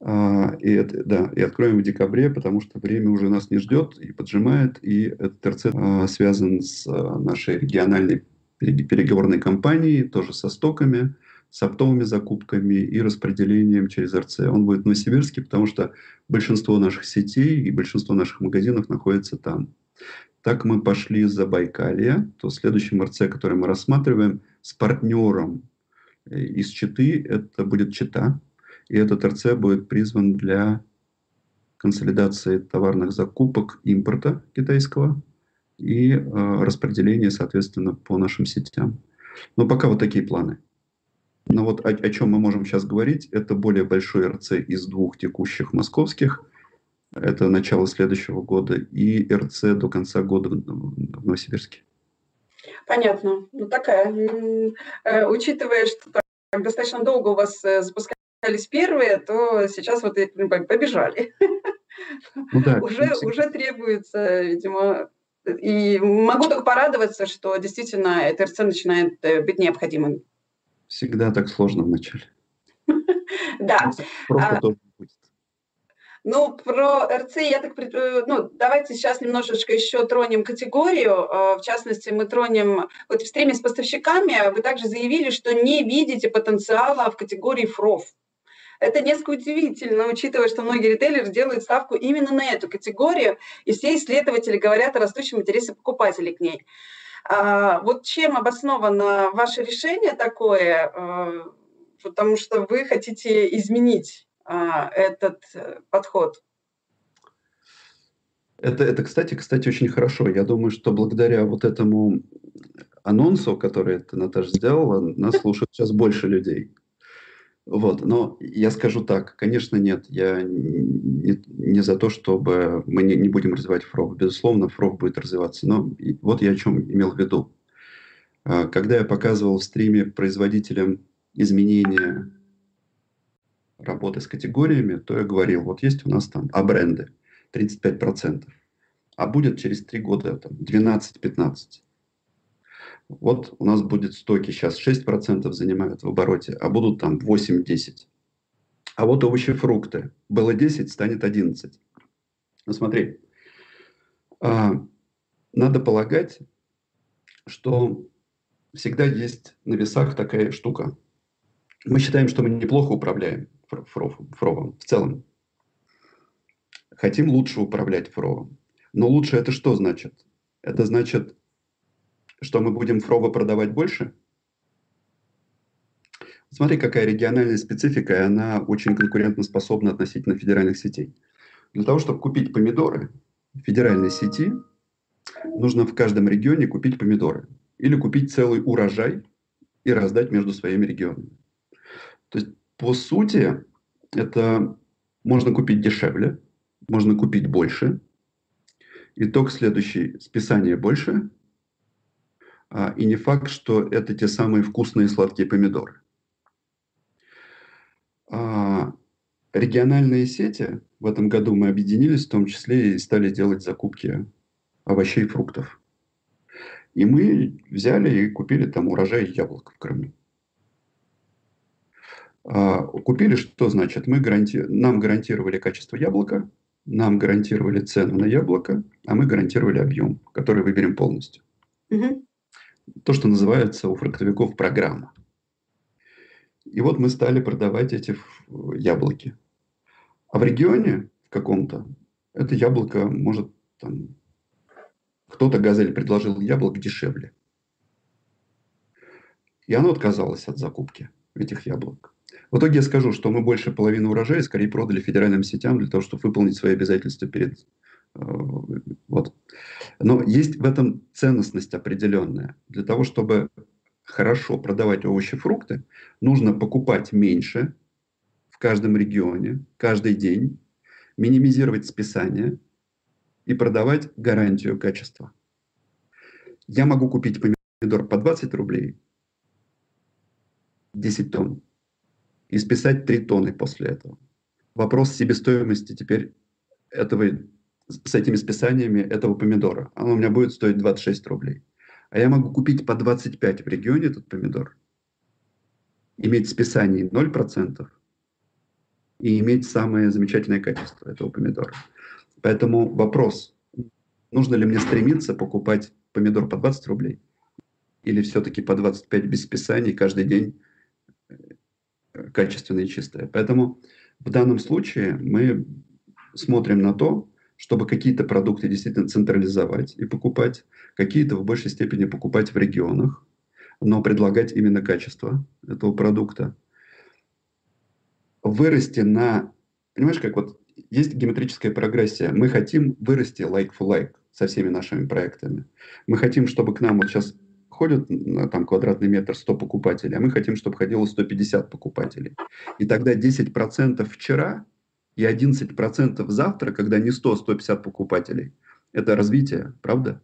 А, и, это, да, и откроем в декабре, потому что время уже нас не ждет и поджимает. И этот РЦ а, связан с а, нашей региональной переговорной кампанией, тоже со стоками с оптовыми закупками и распределением через РЦ. Он будет в Новосибирске, потому что большинство наших сетей и большинство наших магазинов находится там. Так мы пошли за Байкалья, то следующим РЦ, который мы рассматриваем, с партнером из Читы, это будет Чита. И этот РЦ будет призван для консолидации товарных закупок импорта китайского и э, распределения, соответственно, по нашим сетям. Но пока вот такие планы. Но вот о, о чем мы можем сейчас говорить, это более большой РЦ из двух текущих московских, это начало следующего года, и РЦ до конца года в, в Новосибирске. Понятно. Ну такая, э, учитывая, что так, достаточно долго у вас э, запускались первые, то сейчас вот ну, побежали. Ну, да, уже, уже требуется, видимо, и могу только порадоваться, что действительно ТРЦ начинает э, быть необходимым. Всегда так сложно вначале. Да. Просто а тоже будет. Ну, про РЦ я так... Э, ну, давайте сейчас немножечко еще тронем категорию. Э, в частности, мы тронем... Вот в стриме с поставщиками вы также заявили, что не видите потенциала в категории ФРОВ. Это несколько удивительно, учитывая, что многие ритейлеры делают ставку именно на эту категорию, и все исследователи говорят о растущем интересе покупателей к ней. А, вот чем обосновано ваше решение такое? А, потому что вы хотите изменить а, этот э, подход. Это, это, кстати, кстати, очень хорошо. Я думаю, что благодаря вот этому анонсу, который ты, Наташа, сделала, нас слушают сейчас больше людей. Вот, но я скажу так, конечно, нет, я не, не за то, чтобы мы не, не будем развивать ФРОВ. Безусловно, ФРОВ будет развиваться, но вот я о чем имел в виду. А, когда я показывал в стриме производителям изменения работы с категориями, то я говорил, вот есть у нас там А-бренды 35%, а будет через 3 года там 12-15%. Вот у нас будет стоки сейчас 6% занимают в обороте, а будут там 8-10. А вот овощи, фрукты. Было 10, станет 11. Ну смотри, а, надо полагать, что всегда есть на весах такая штука. Мы считаем, что мы неплохо управляем фровом в целом. Хотим лучше управлять фровом. Но лучше это что значит? Это значит что мы будем фрова продавать больше? Смотри, какая региональная специфика, и она очень конкурентоспособна относительно федеральных сетей. Для того, чтобы купить помидоры федеральной сети, нужно в каждом регионе купить помидоры. Или купить целый урожай и раздать между своими регионами. То есть, по сути, это можно купить дешевле, можно купить больше. Итог следующий. Списание больше, и не факт, что это те самые вкусные сладкие помидоры. А, региональные сети в этом году мы объединились, в том числе и стали делать закупки овощей и фруктов. И мы взяли и купили там урожай яблок в Крыму. А, купили, что значит? Мы гаранти... Нам гарантировали качество яблока, нам гарантировали цену на яблоко, а мы гарантировали объем, который выберем полностью. Угу то, что называется у фруктовиков программа. И вот мы стали продавать эти яблоки. А в регионе в каком-то это яблоко может там кто-то газель предложил яблок дешевле. И оно отказалось от закупки этих яблок. В итоге я скажу, что мы больше половины урожая скорее продали федеральным сетям для того, чтобы выполнить свои обязательства перед вот. Но есть в этом ценностность определенная. Для того, чтобы хорошо продавать овощи фрукты, нужно покупать меньше в каждом регионе, каждый день, минимизировать списание и продавать гарантию качества. Я могу купить помидор по 20 рублей, 10 тонн, и списать 3 тонны после этого. Вопрос себестоимости теперь этого с этими списаниями этого помидора. Оно у меня будет стоить 26 рублей. А я могу купить по 25 в регионе этот помидор, иметь списание 0% и иметь самое замечательное качество этого помидора. Поэтому вопрос, нужно ли мне стремиться покупать помидор по 20 рублей или все-таки по 25 без списаний каждый день э, качественное и чистое. Поэтому в данном случае мы смотрим на то, чтобы какие-то продукты действительно централизовать и покупать, какие-то в большей степени покупать в регионах, но предлагать именно качество этого продукта. Вырасти на... Понимаешь, как вот есть геометрическая прогрессия. Мы хотим вырасти like for like со всеми нашими проектами. Мы хотим, чтобы к нам вот сейчас ходят на там квадратный метр 100 покупателей, а мы хотим, чтобы ходило 150 покупателей. И тогда 10% вчера и 11% завтра, когда не 100-150 покупателей, это развитие, правда?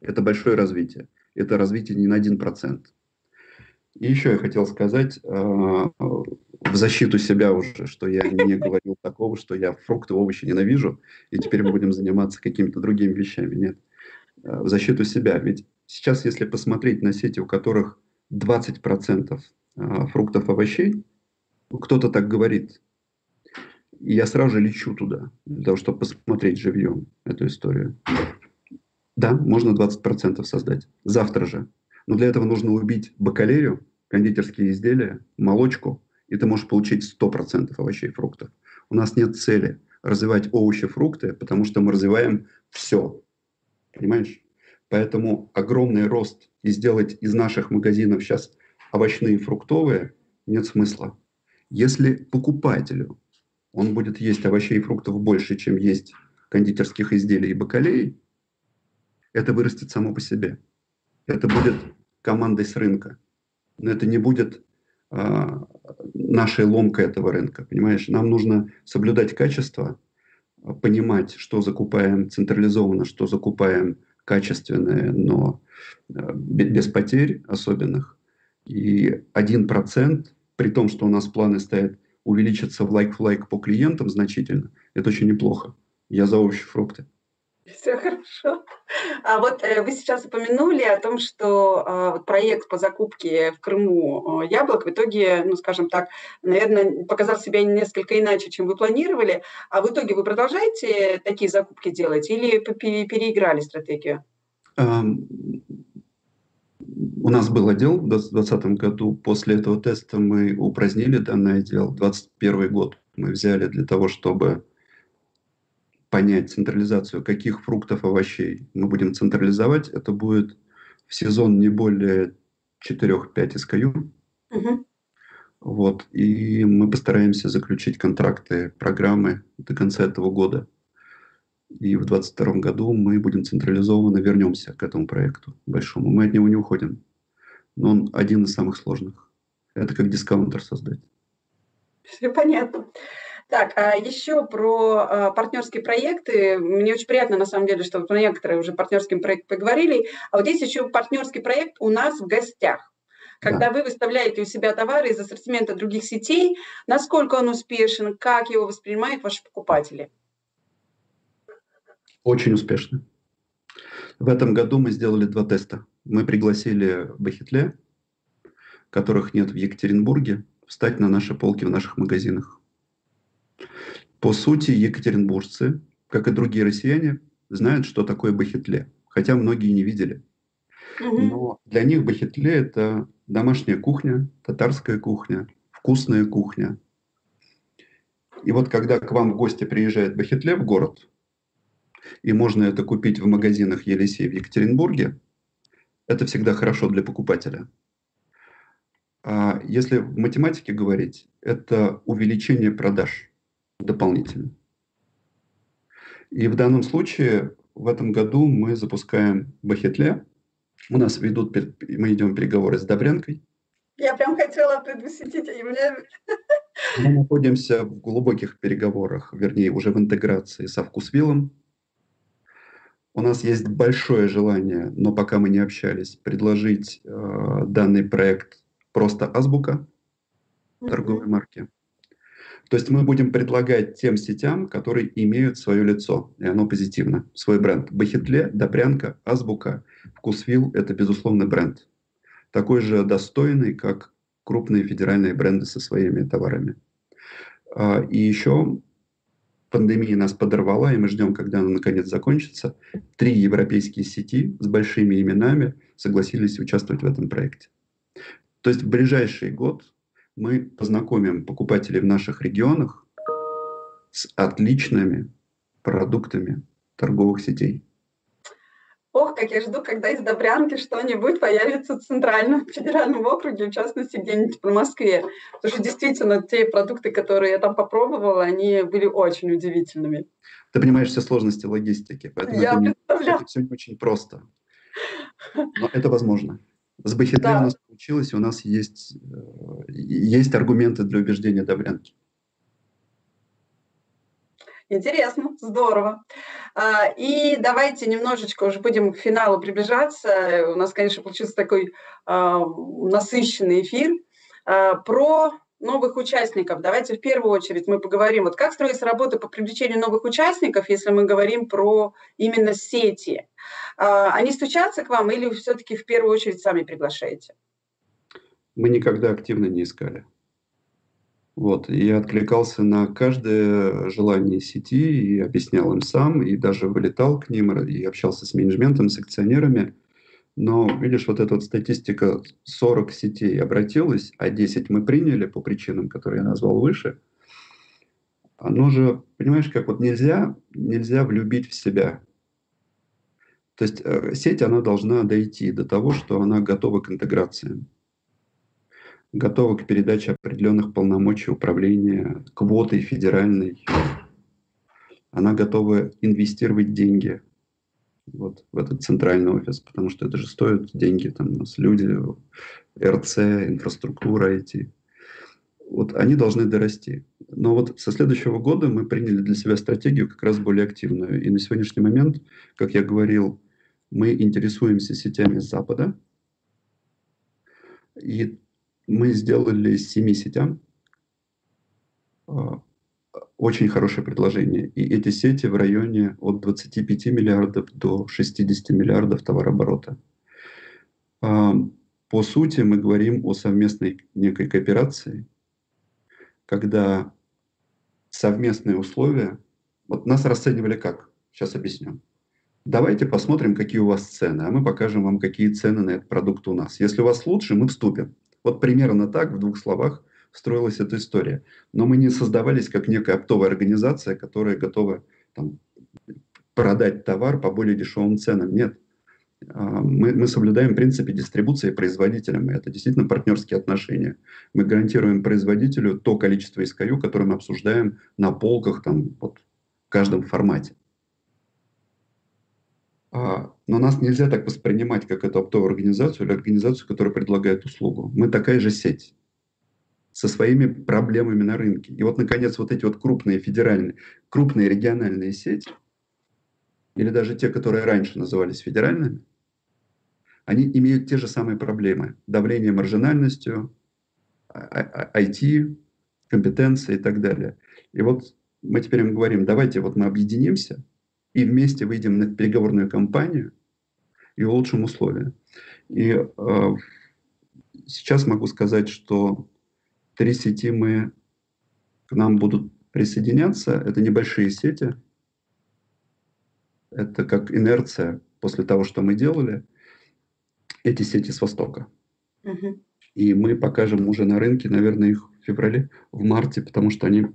Это большое развитие. Это развитие не на 1%. И еще я хотел сказать э, в защиту себя уже, что я не говорил такого, что я фрукты, овощи ненавижу, и теперь мы будем заниматься какими-то другими вещами. Нет. Э, в защиту себя. Ведь сейчас, если посмотреть на сети, у которых 20% э, фруктов, овощей, кто-то так говорит, я сразу же лечу туда, для того, чтобы посмотреть живьем эту историю. Да, можно 20% создать. Завтра же. Но для этого нужно убить бакалею, кондитерские изделия, молочку, и ты можешь получить 100% овощей и фруктов. У нас нет цели развивать овощи, фрукты, потому что мы развиваем все. Понимаешь? Поэтому огромный рост и сделать из наших магазинов сейчас овощные и фруктовые нет смысла. Если покупателю он будет есть овощей и фруктов больше, чем есть кондитерских изделий и бакалей, это вырастет само по себе. Это будет командой с рынка. Но это не будет а, нашей ломкой этого рынка. Понимаешь, нам нужно соблюдать качество, понимать, что закупаем централизованно, что закупаем качественное, но а, без потерь особенных. И один процент, при том, что у нас планы стоят увеличиться в лайк-в-лайк по клиентам значительно, это очень неплохо. Я за овощи, фрукты. Все хорошо. А вот э, вы сейчас упомянули о том, что э, проект по закупке в Крыму э, яблок в итоге, ну, скажем так, наверное, показал себя несколько иначе, чем вы планировали. А в итоге вы продолжаете такие закупки делать или переиграли стратегию? У нас был отдел в 2020 году. После этого теста мы упразднили данный отдел. 2021 год мы взяли для того, чтобы понять централизацию, каких фруктов, овощей мы будем централизовать. Это будет в сезон не более 4-5 SKU. Угу. Вот. И мы постараемся заключить контракты, программы до конца этого года. И в 2022 году мы будем централизованно вернемся к этому проекту большому. Мы от него не уходим но он один из самых сложных. Это как дискаунтер создать. Все понятно. Так, а еще про а, партнерские проекты. Мне очень приятно, на самом деле, что про некоторые уже партнерским проектом поговорили. А вот есть еще партнерский проект у нас в гостях. Когда да. вы выставляете у себя товары из ассортимента других сетей, насколько он успешен, как его воспринимают ваши покупатели? Очень успешно. В этом году мы сделали два теста. Мы пригласили Бахетле, которых нет в Екатеринбурге, встать на наши полки в наших магазинах. По сути, екатеринбуржцы, как и другие россияне, знают, что такое Бахетле, хотя многие не видели. Но для них Бахетле – это домашняя кухня, татарская кухня, вкусная кухня. И вот когда к вам в гости приезжает Бахетле в город, и можно это купить в магазинах Елисей в Екатеринбурге, это всегда хорошо для покупателя. А если в математике говорить, это увеличение продаж дополнительно. И в данном случае в этом году мы запускаем Бахетле. У нас ведут, мы идем переговоры с Добрянкой. Я прям хотела предвосхитить. И мне... Мы находимся в глубоких переговорах, вернее, уже в интеграции со Вкусвиллом. У нас есть большое желание, но пока мы не общались, предложить э, данный проект просто азбука торговой марки. То есть мы будем предлагать тем сетям, которые имеют свое лицо, и оно позитивно, свой бренд. Бахетле, Добрянка, Азбука, Вкусвилл – это, безусловно, бренд. Такой же достойный, как крупные федеральные бренды со своими товарами. А, и еще пандемия нас подорвала, и мы ждем, когда она наконец закончится. Три европейские сети с большими именами согласились участвовать в этом проекте. То есть в ближайший год мы познакомим покупателей в наших регионах с отличными продуктами торговых сетей. Ох, как я жду, когда из Добрянки что-нибудь появится в Центральном федеральном округе, в частности, где-нибудь в Москве. Потому что действительно те продукты, которые я там попробовала, они были очень удивительными. Ты понимаешь все сложности логистики, поэтому я это, не, это все очень просто. Но это возможно. С Бахетле да. у нас получилось, у нас есть, э, есть аргументы для убеждения Добрянки. Интересно, здорово. А, и давайте немножечко уже будем к финалу приближаться. У нас, конечно, получился такой а, насыщенный эфир а, про новых участников. Давайте в первую очередь мы поговорим, вот как строится работа по привлечению новых участников, если мы говорим про именно сети. Они стучатся к вам или все-таки в первую очередь сами приглашаете? Мы никогда активно не искали. Вот, и я откликался на каждое желание сети и объяснял им сам, и даже вылетал к ним, и общался с менеджментом, с акционерами. Но, видишь, вот эта вот статистика 40 сетей обратилась, а 10 мы приняли по причинам, которые я назвал выше. Оно же, понимаешь, как вот нельзя, нельзя влюбить в себя. То есть э, сеть, она должна дойти до того, что она готова к интеграции готова к передаче определенных полномочий управления квотой федеральной. Она готова инвестировать деньги вот, в этот центральный офис, потому что это же стоит деньги, там у нас люди, РЦ, инфраструктура эти. Вот они должны дорасти. Но вот со следующего года мы приняли для себя стратегию как раз более активную. И на сегодняшний момент, как я говорил, мы интересуемся сетями Запада. И мы сделали семи сетям а, очень хорошее предложение. И эти сети в районе от 25 миллиардов до 60 миллиардов товарооборота. А, по сути, мы говорим о совместной некой кооперации, когда совместные условия... Вот нас расценивали как? Сейчас объясню. Давайте посмотрим, какие у вас цены, а мы покажем вам, какие цены на этот продукт у нас. Если у вас лучше, мы вступим. Вот примерно так, в двух словах, строилась эта история. Но мы не создавались как некая оптовая организация, которая готова там, продать товар по более дешевым ценам. Нет. А, мы, мы соблюдаем принципы дистрибуции производителям. Это действительно партнерские отношения. Мы гарантируем производителю то количество SKU, которое мы обсуждаем на полках там, вот, в каждом формате. А, но нас нельзя так воспринимать, как эту оптовую организацию или организацию, которая предлагает услугу. Мы такая же сеть со своими проблемами на рынке. И вот, наконец, вот эти вот крупные федеральные, крупные региональные сети, или даже те, которые раньше назывались федеральными, они имеют те же самые проблемы. Давление маржинальностью, IT, а, компетенции и так далее. И вот мы теперь им говорим, давайте вот мы объединимся, и вместе выйдем на переговорную кампанию и улучшим условия. И э, сейчас могу сказать, что три сети мы к нам будут присоединяться. Это небольшие сети. Это как инерция после того, что мы делали. Эти сети с Востока. Угу. И мы покажем уже на рынке, наверное, их в феврале, в марте, потому что они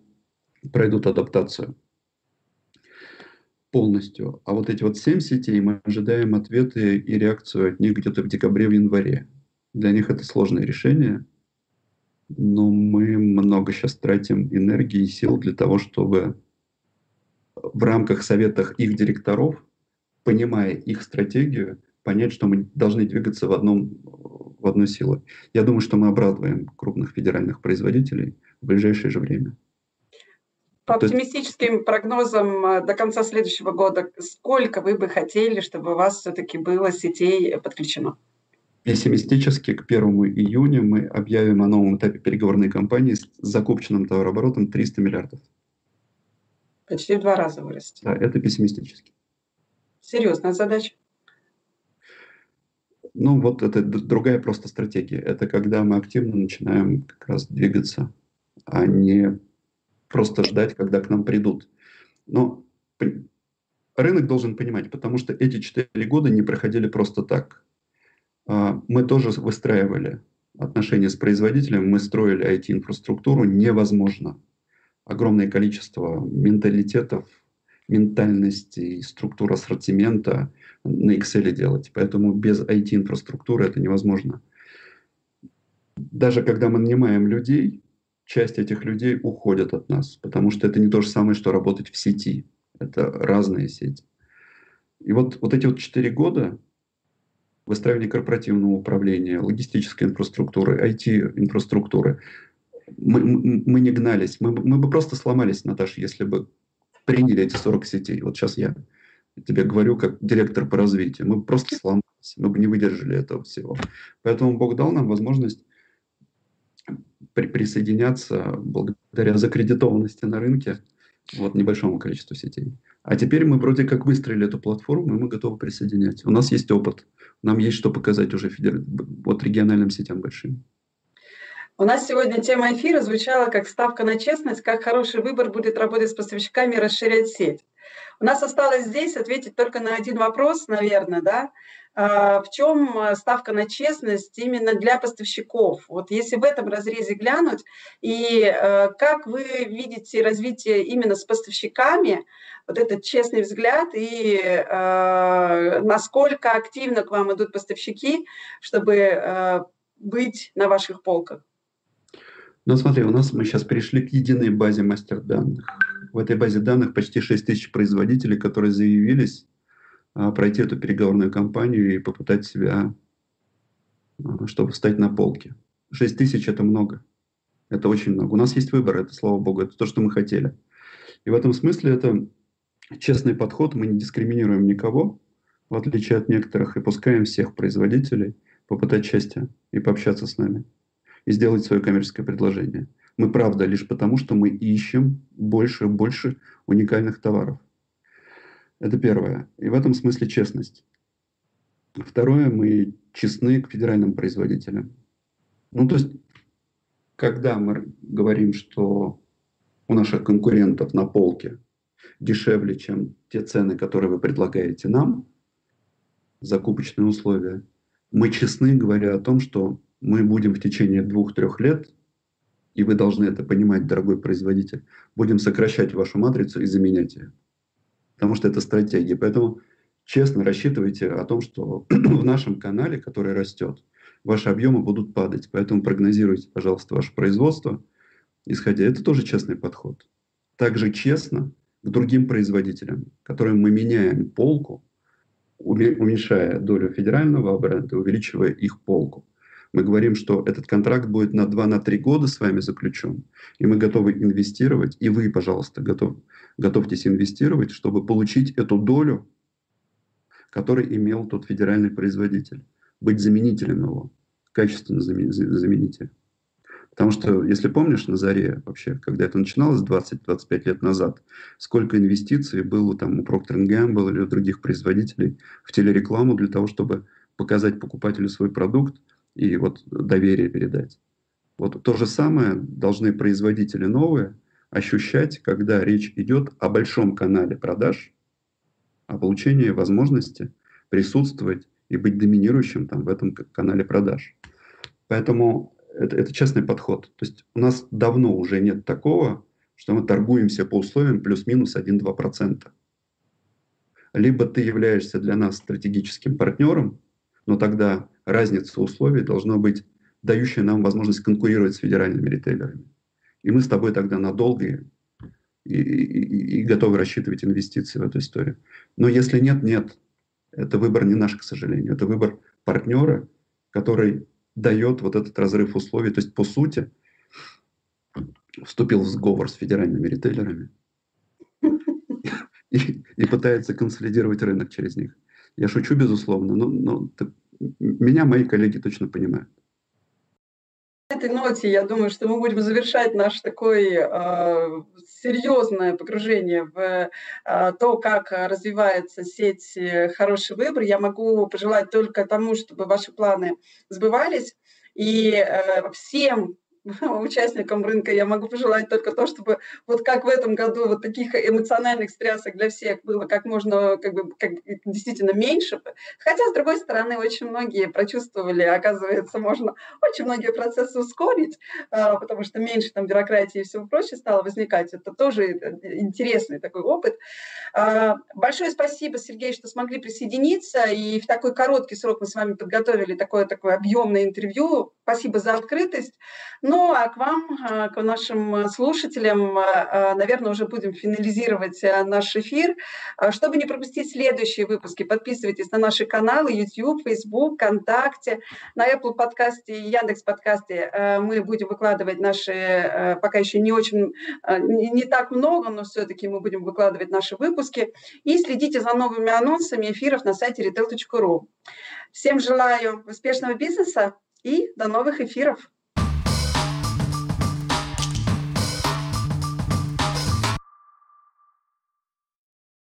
пройдут адаптацию полностью. А вот эти вот семь сетей, мы ожидаем ответы и реакцию от них где-то в декабре, в январе. Для них это сложное решение, но мы много сейчас тратим энергии и сил для того, чтобы в рамках советах их директоров, понимая их стратегию, понять, что мы должны двигаться в, одном, в одной силе. Я думаю, что мы обрадуем крупных федеральных производителей в ближайшее же время. По оптимистическим прогнозам э, до конца следующего года, сколько вы бы хотели, чтобы у вас все-таки было сетей подключено? Пессимистически к 1 июня мы объявим о новом этапе переговорной кампании с закупочным товарооборотом 300 миллиардов. Почти в два раза вырастет. Да, это пессимистически. Серьезная задача. Ну, вот это другая просто стратегия. Это когда мы активно начинаем как раз двигаться, а не просто ждать, когда к нам придут. Но рынок должен понимать, потому что эти четыре года не проходили просто так. А, мы тоже выстраивали отношения с производителем, мы строили IT-инфраструктуру невозможно. Огромное количество менталитетов, ментальность и структуру ассортимента на Excel делать. Поэтому без IT-инфраструктуры это невозможно. Даже когда мы нанимаем людей, часть этих людей уходят от нас, потому что это не то же самое, что работать в сети. Это разные сети. И вот, вот эти вот четыре года выстраивания корпоративного управления, логистической инфраструктуры, IT-инфраструктуры, мы, мы не гнались. Мы, мы бы просто сломались, Наташа, если бы приняли эти 40 сетей. Вот сейчас я тебе говорю как директор по развитию. Мы бы просто сломались, мы бы не выдержали этого всего. Поэтому Бог дал нам возможность при, присоединяться благодаря закредитованности на рынке вот небольшому количеству сетей. А теперь мы вроде как выстроили эту платформу, и мы готовы присоединять. У нас есть опыт, нам есть что показать уже федер... вот региональным сетям большим. У нас сегодня тема эфира звучала как ставка на честность, как хороший выбор будет работать с поставщиками и расширять сеть. У нас осталось здесь ответить только на один вопрос, наверное, да, а, в чем а, ставка на честность именно для поставщиков? Вот если в этом разрезе глянуть, и а, как вы видите развитие именно с поставщиками, вот этот честный взгляд, и насколько активно к вам идут поставщики, чтобы быть на ваших полках? Ну, смотри, у нас мы сейчас перешли к единой базе мастер данных. В этой базе данных почти 6 тысяч производителей, которые заявились а, пройти эту переговорную кампанию и попытать себя, а, чтобы встать на полке. 6 тысяч – это много. Это очень много. У нас есть выбор, это, слава богу, это то, что мы хотели. И в этом смысле это честный подход, мы не дискриминируем никого, в отличие от некоторых, и пускаем всех производителей попытать счастья и пообщаться с нами и сделать свое коммерческое предложение. Мы правда лишь потому, что мы ищем больше и больше уникальных товаров. Это первое. И в этом смысле честность. Второе, мы честны к федеральным производителям. Ну, то есть, когда мы говорим, что у наших конкурентов на полке дешевле, чем те цены, которые вы предлагаете нам, закупочные условия, мы честны, говоря о том, что мы будем в течение двух-трех лет, и вы должны это понимать, дорогой производитель, будем сокращать вашу матрицу и заменять ее. Потому что это стратегия. Поэтому честно рассчитывайте о том, что в нашем канале, который растет, ваши объемы будут падать. Поэтому прогнозируйте, пожалуйста, ваше производство, исходя. Это тоже честный подход. Также честно к другим производителям, которым мы меняем полку, уменьшая долю федерального бренда, увеличивая их полку мы говорим, что этот контракт будет на 2-3 года с вами заключен, и мы готовы инвестировать, и вы, пожалуйста, готов, готовьтесь инвестировать, чтобы получить эту долю, которую имел тот федеральный производитель, быть заменителем его, качественно заменитель. Потому что, если помнишь, на заре вообще, когда это начиналось 20-25 лет назад, сколько инвестиций было там у Procter Gamble или у других производителей в телерекламу для того, чтобы показать покупателю свой продукт, и вот доверие передать. Вот то же самое должны производители новые ощущать, когда речь идет о большом канале продаж, о получении возможности присутствовать и быть доминирующим там, в этом канале продаж. Поэтому это, это честный подход. То есть у нас давно уже нет такого, что мы торгуемся по условиям плюс-минус 1-2%. Либо ты являешься для нас стратегическим партнером, но тогда разница условий должна быть дающая нам возможность конкурировать с федеральными ритейлерами. И мы с тобой тогда надолго и, и, и, готовы рассчитывать инвестиции в эту историю. Но если нет, нет. Это выбор не наш, к сожалению. Это выбор партнера, который дает вот этот разрыв условий. То есть, по сути, вступил в сговор с федеральными ритейлерами и, пытается консолидировать рынок через них. Я шучу, безусловно, но, но меня мои коллеги точно понимают. На этой ноте я думаю, что мы будем завершать наше такое э, серьезное погружение в э, то, как развивается сеть э, «Хороший выбор». Я могу пожелать только тому, чтобы ваши планы сбывались. И э, всем участникам рынка я могу пожелать только то, чтобы вот как в этом году вот таких эмоциональных стрясок для всех было как можно как бы как, действительно меньше. Хотя, с другой стороны, очень многие прочувствовали, оказывается, можно очень многие процессы ускорить, а, потому что меньше там бюрократии и всего прочего стало возникать. Это тоже интересный такой опыт. А, большое спасибо, Сергей, что смогли присоединиться, и в такой короткий срок мы с вами подготовили такое, такое объемное интервью. Спасибо за открытость. Ну, а к вам, а, к нашим слушателям, наверное, уже будем финализировать наш эфир. Чтобы не пропустить следующие выпуски, подписывайтесь на наши каналы YouTube, Facebook, ВКонтакте, на Apple подкасте и Яндекс подкасте. Мы будем выкладывать наши, пока еще не очень, не так много, но все-таки мы будем выкладывать наши выпуски. И следите за новыми анонсами эфиров на сайте retail.ru. Всем желаю успешного бизнеса и до новых эфиров.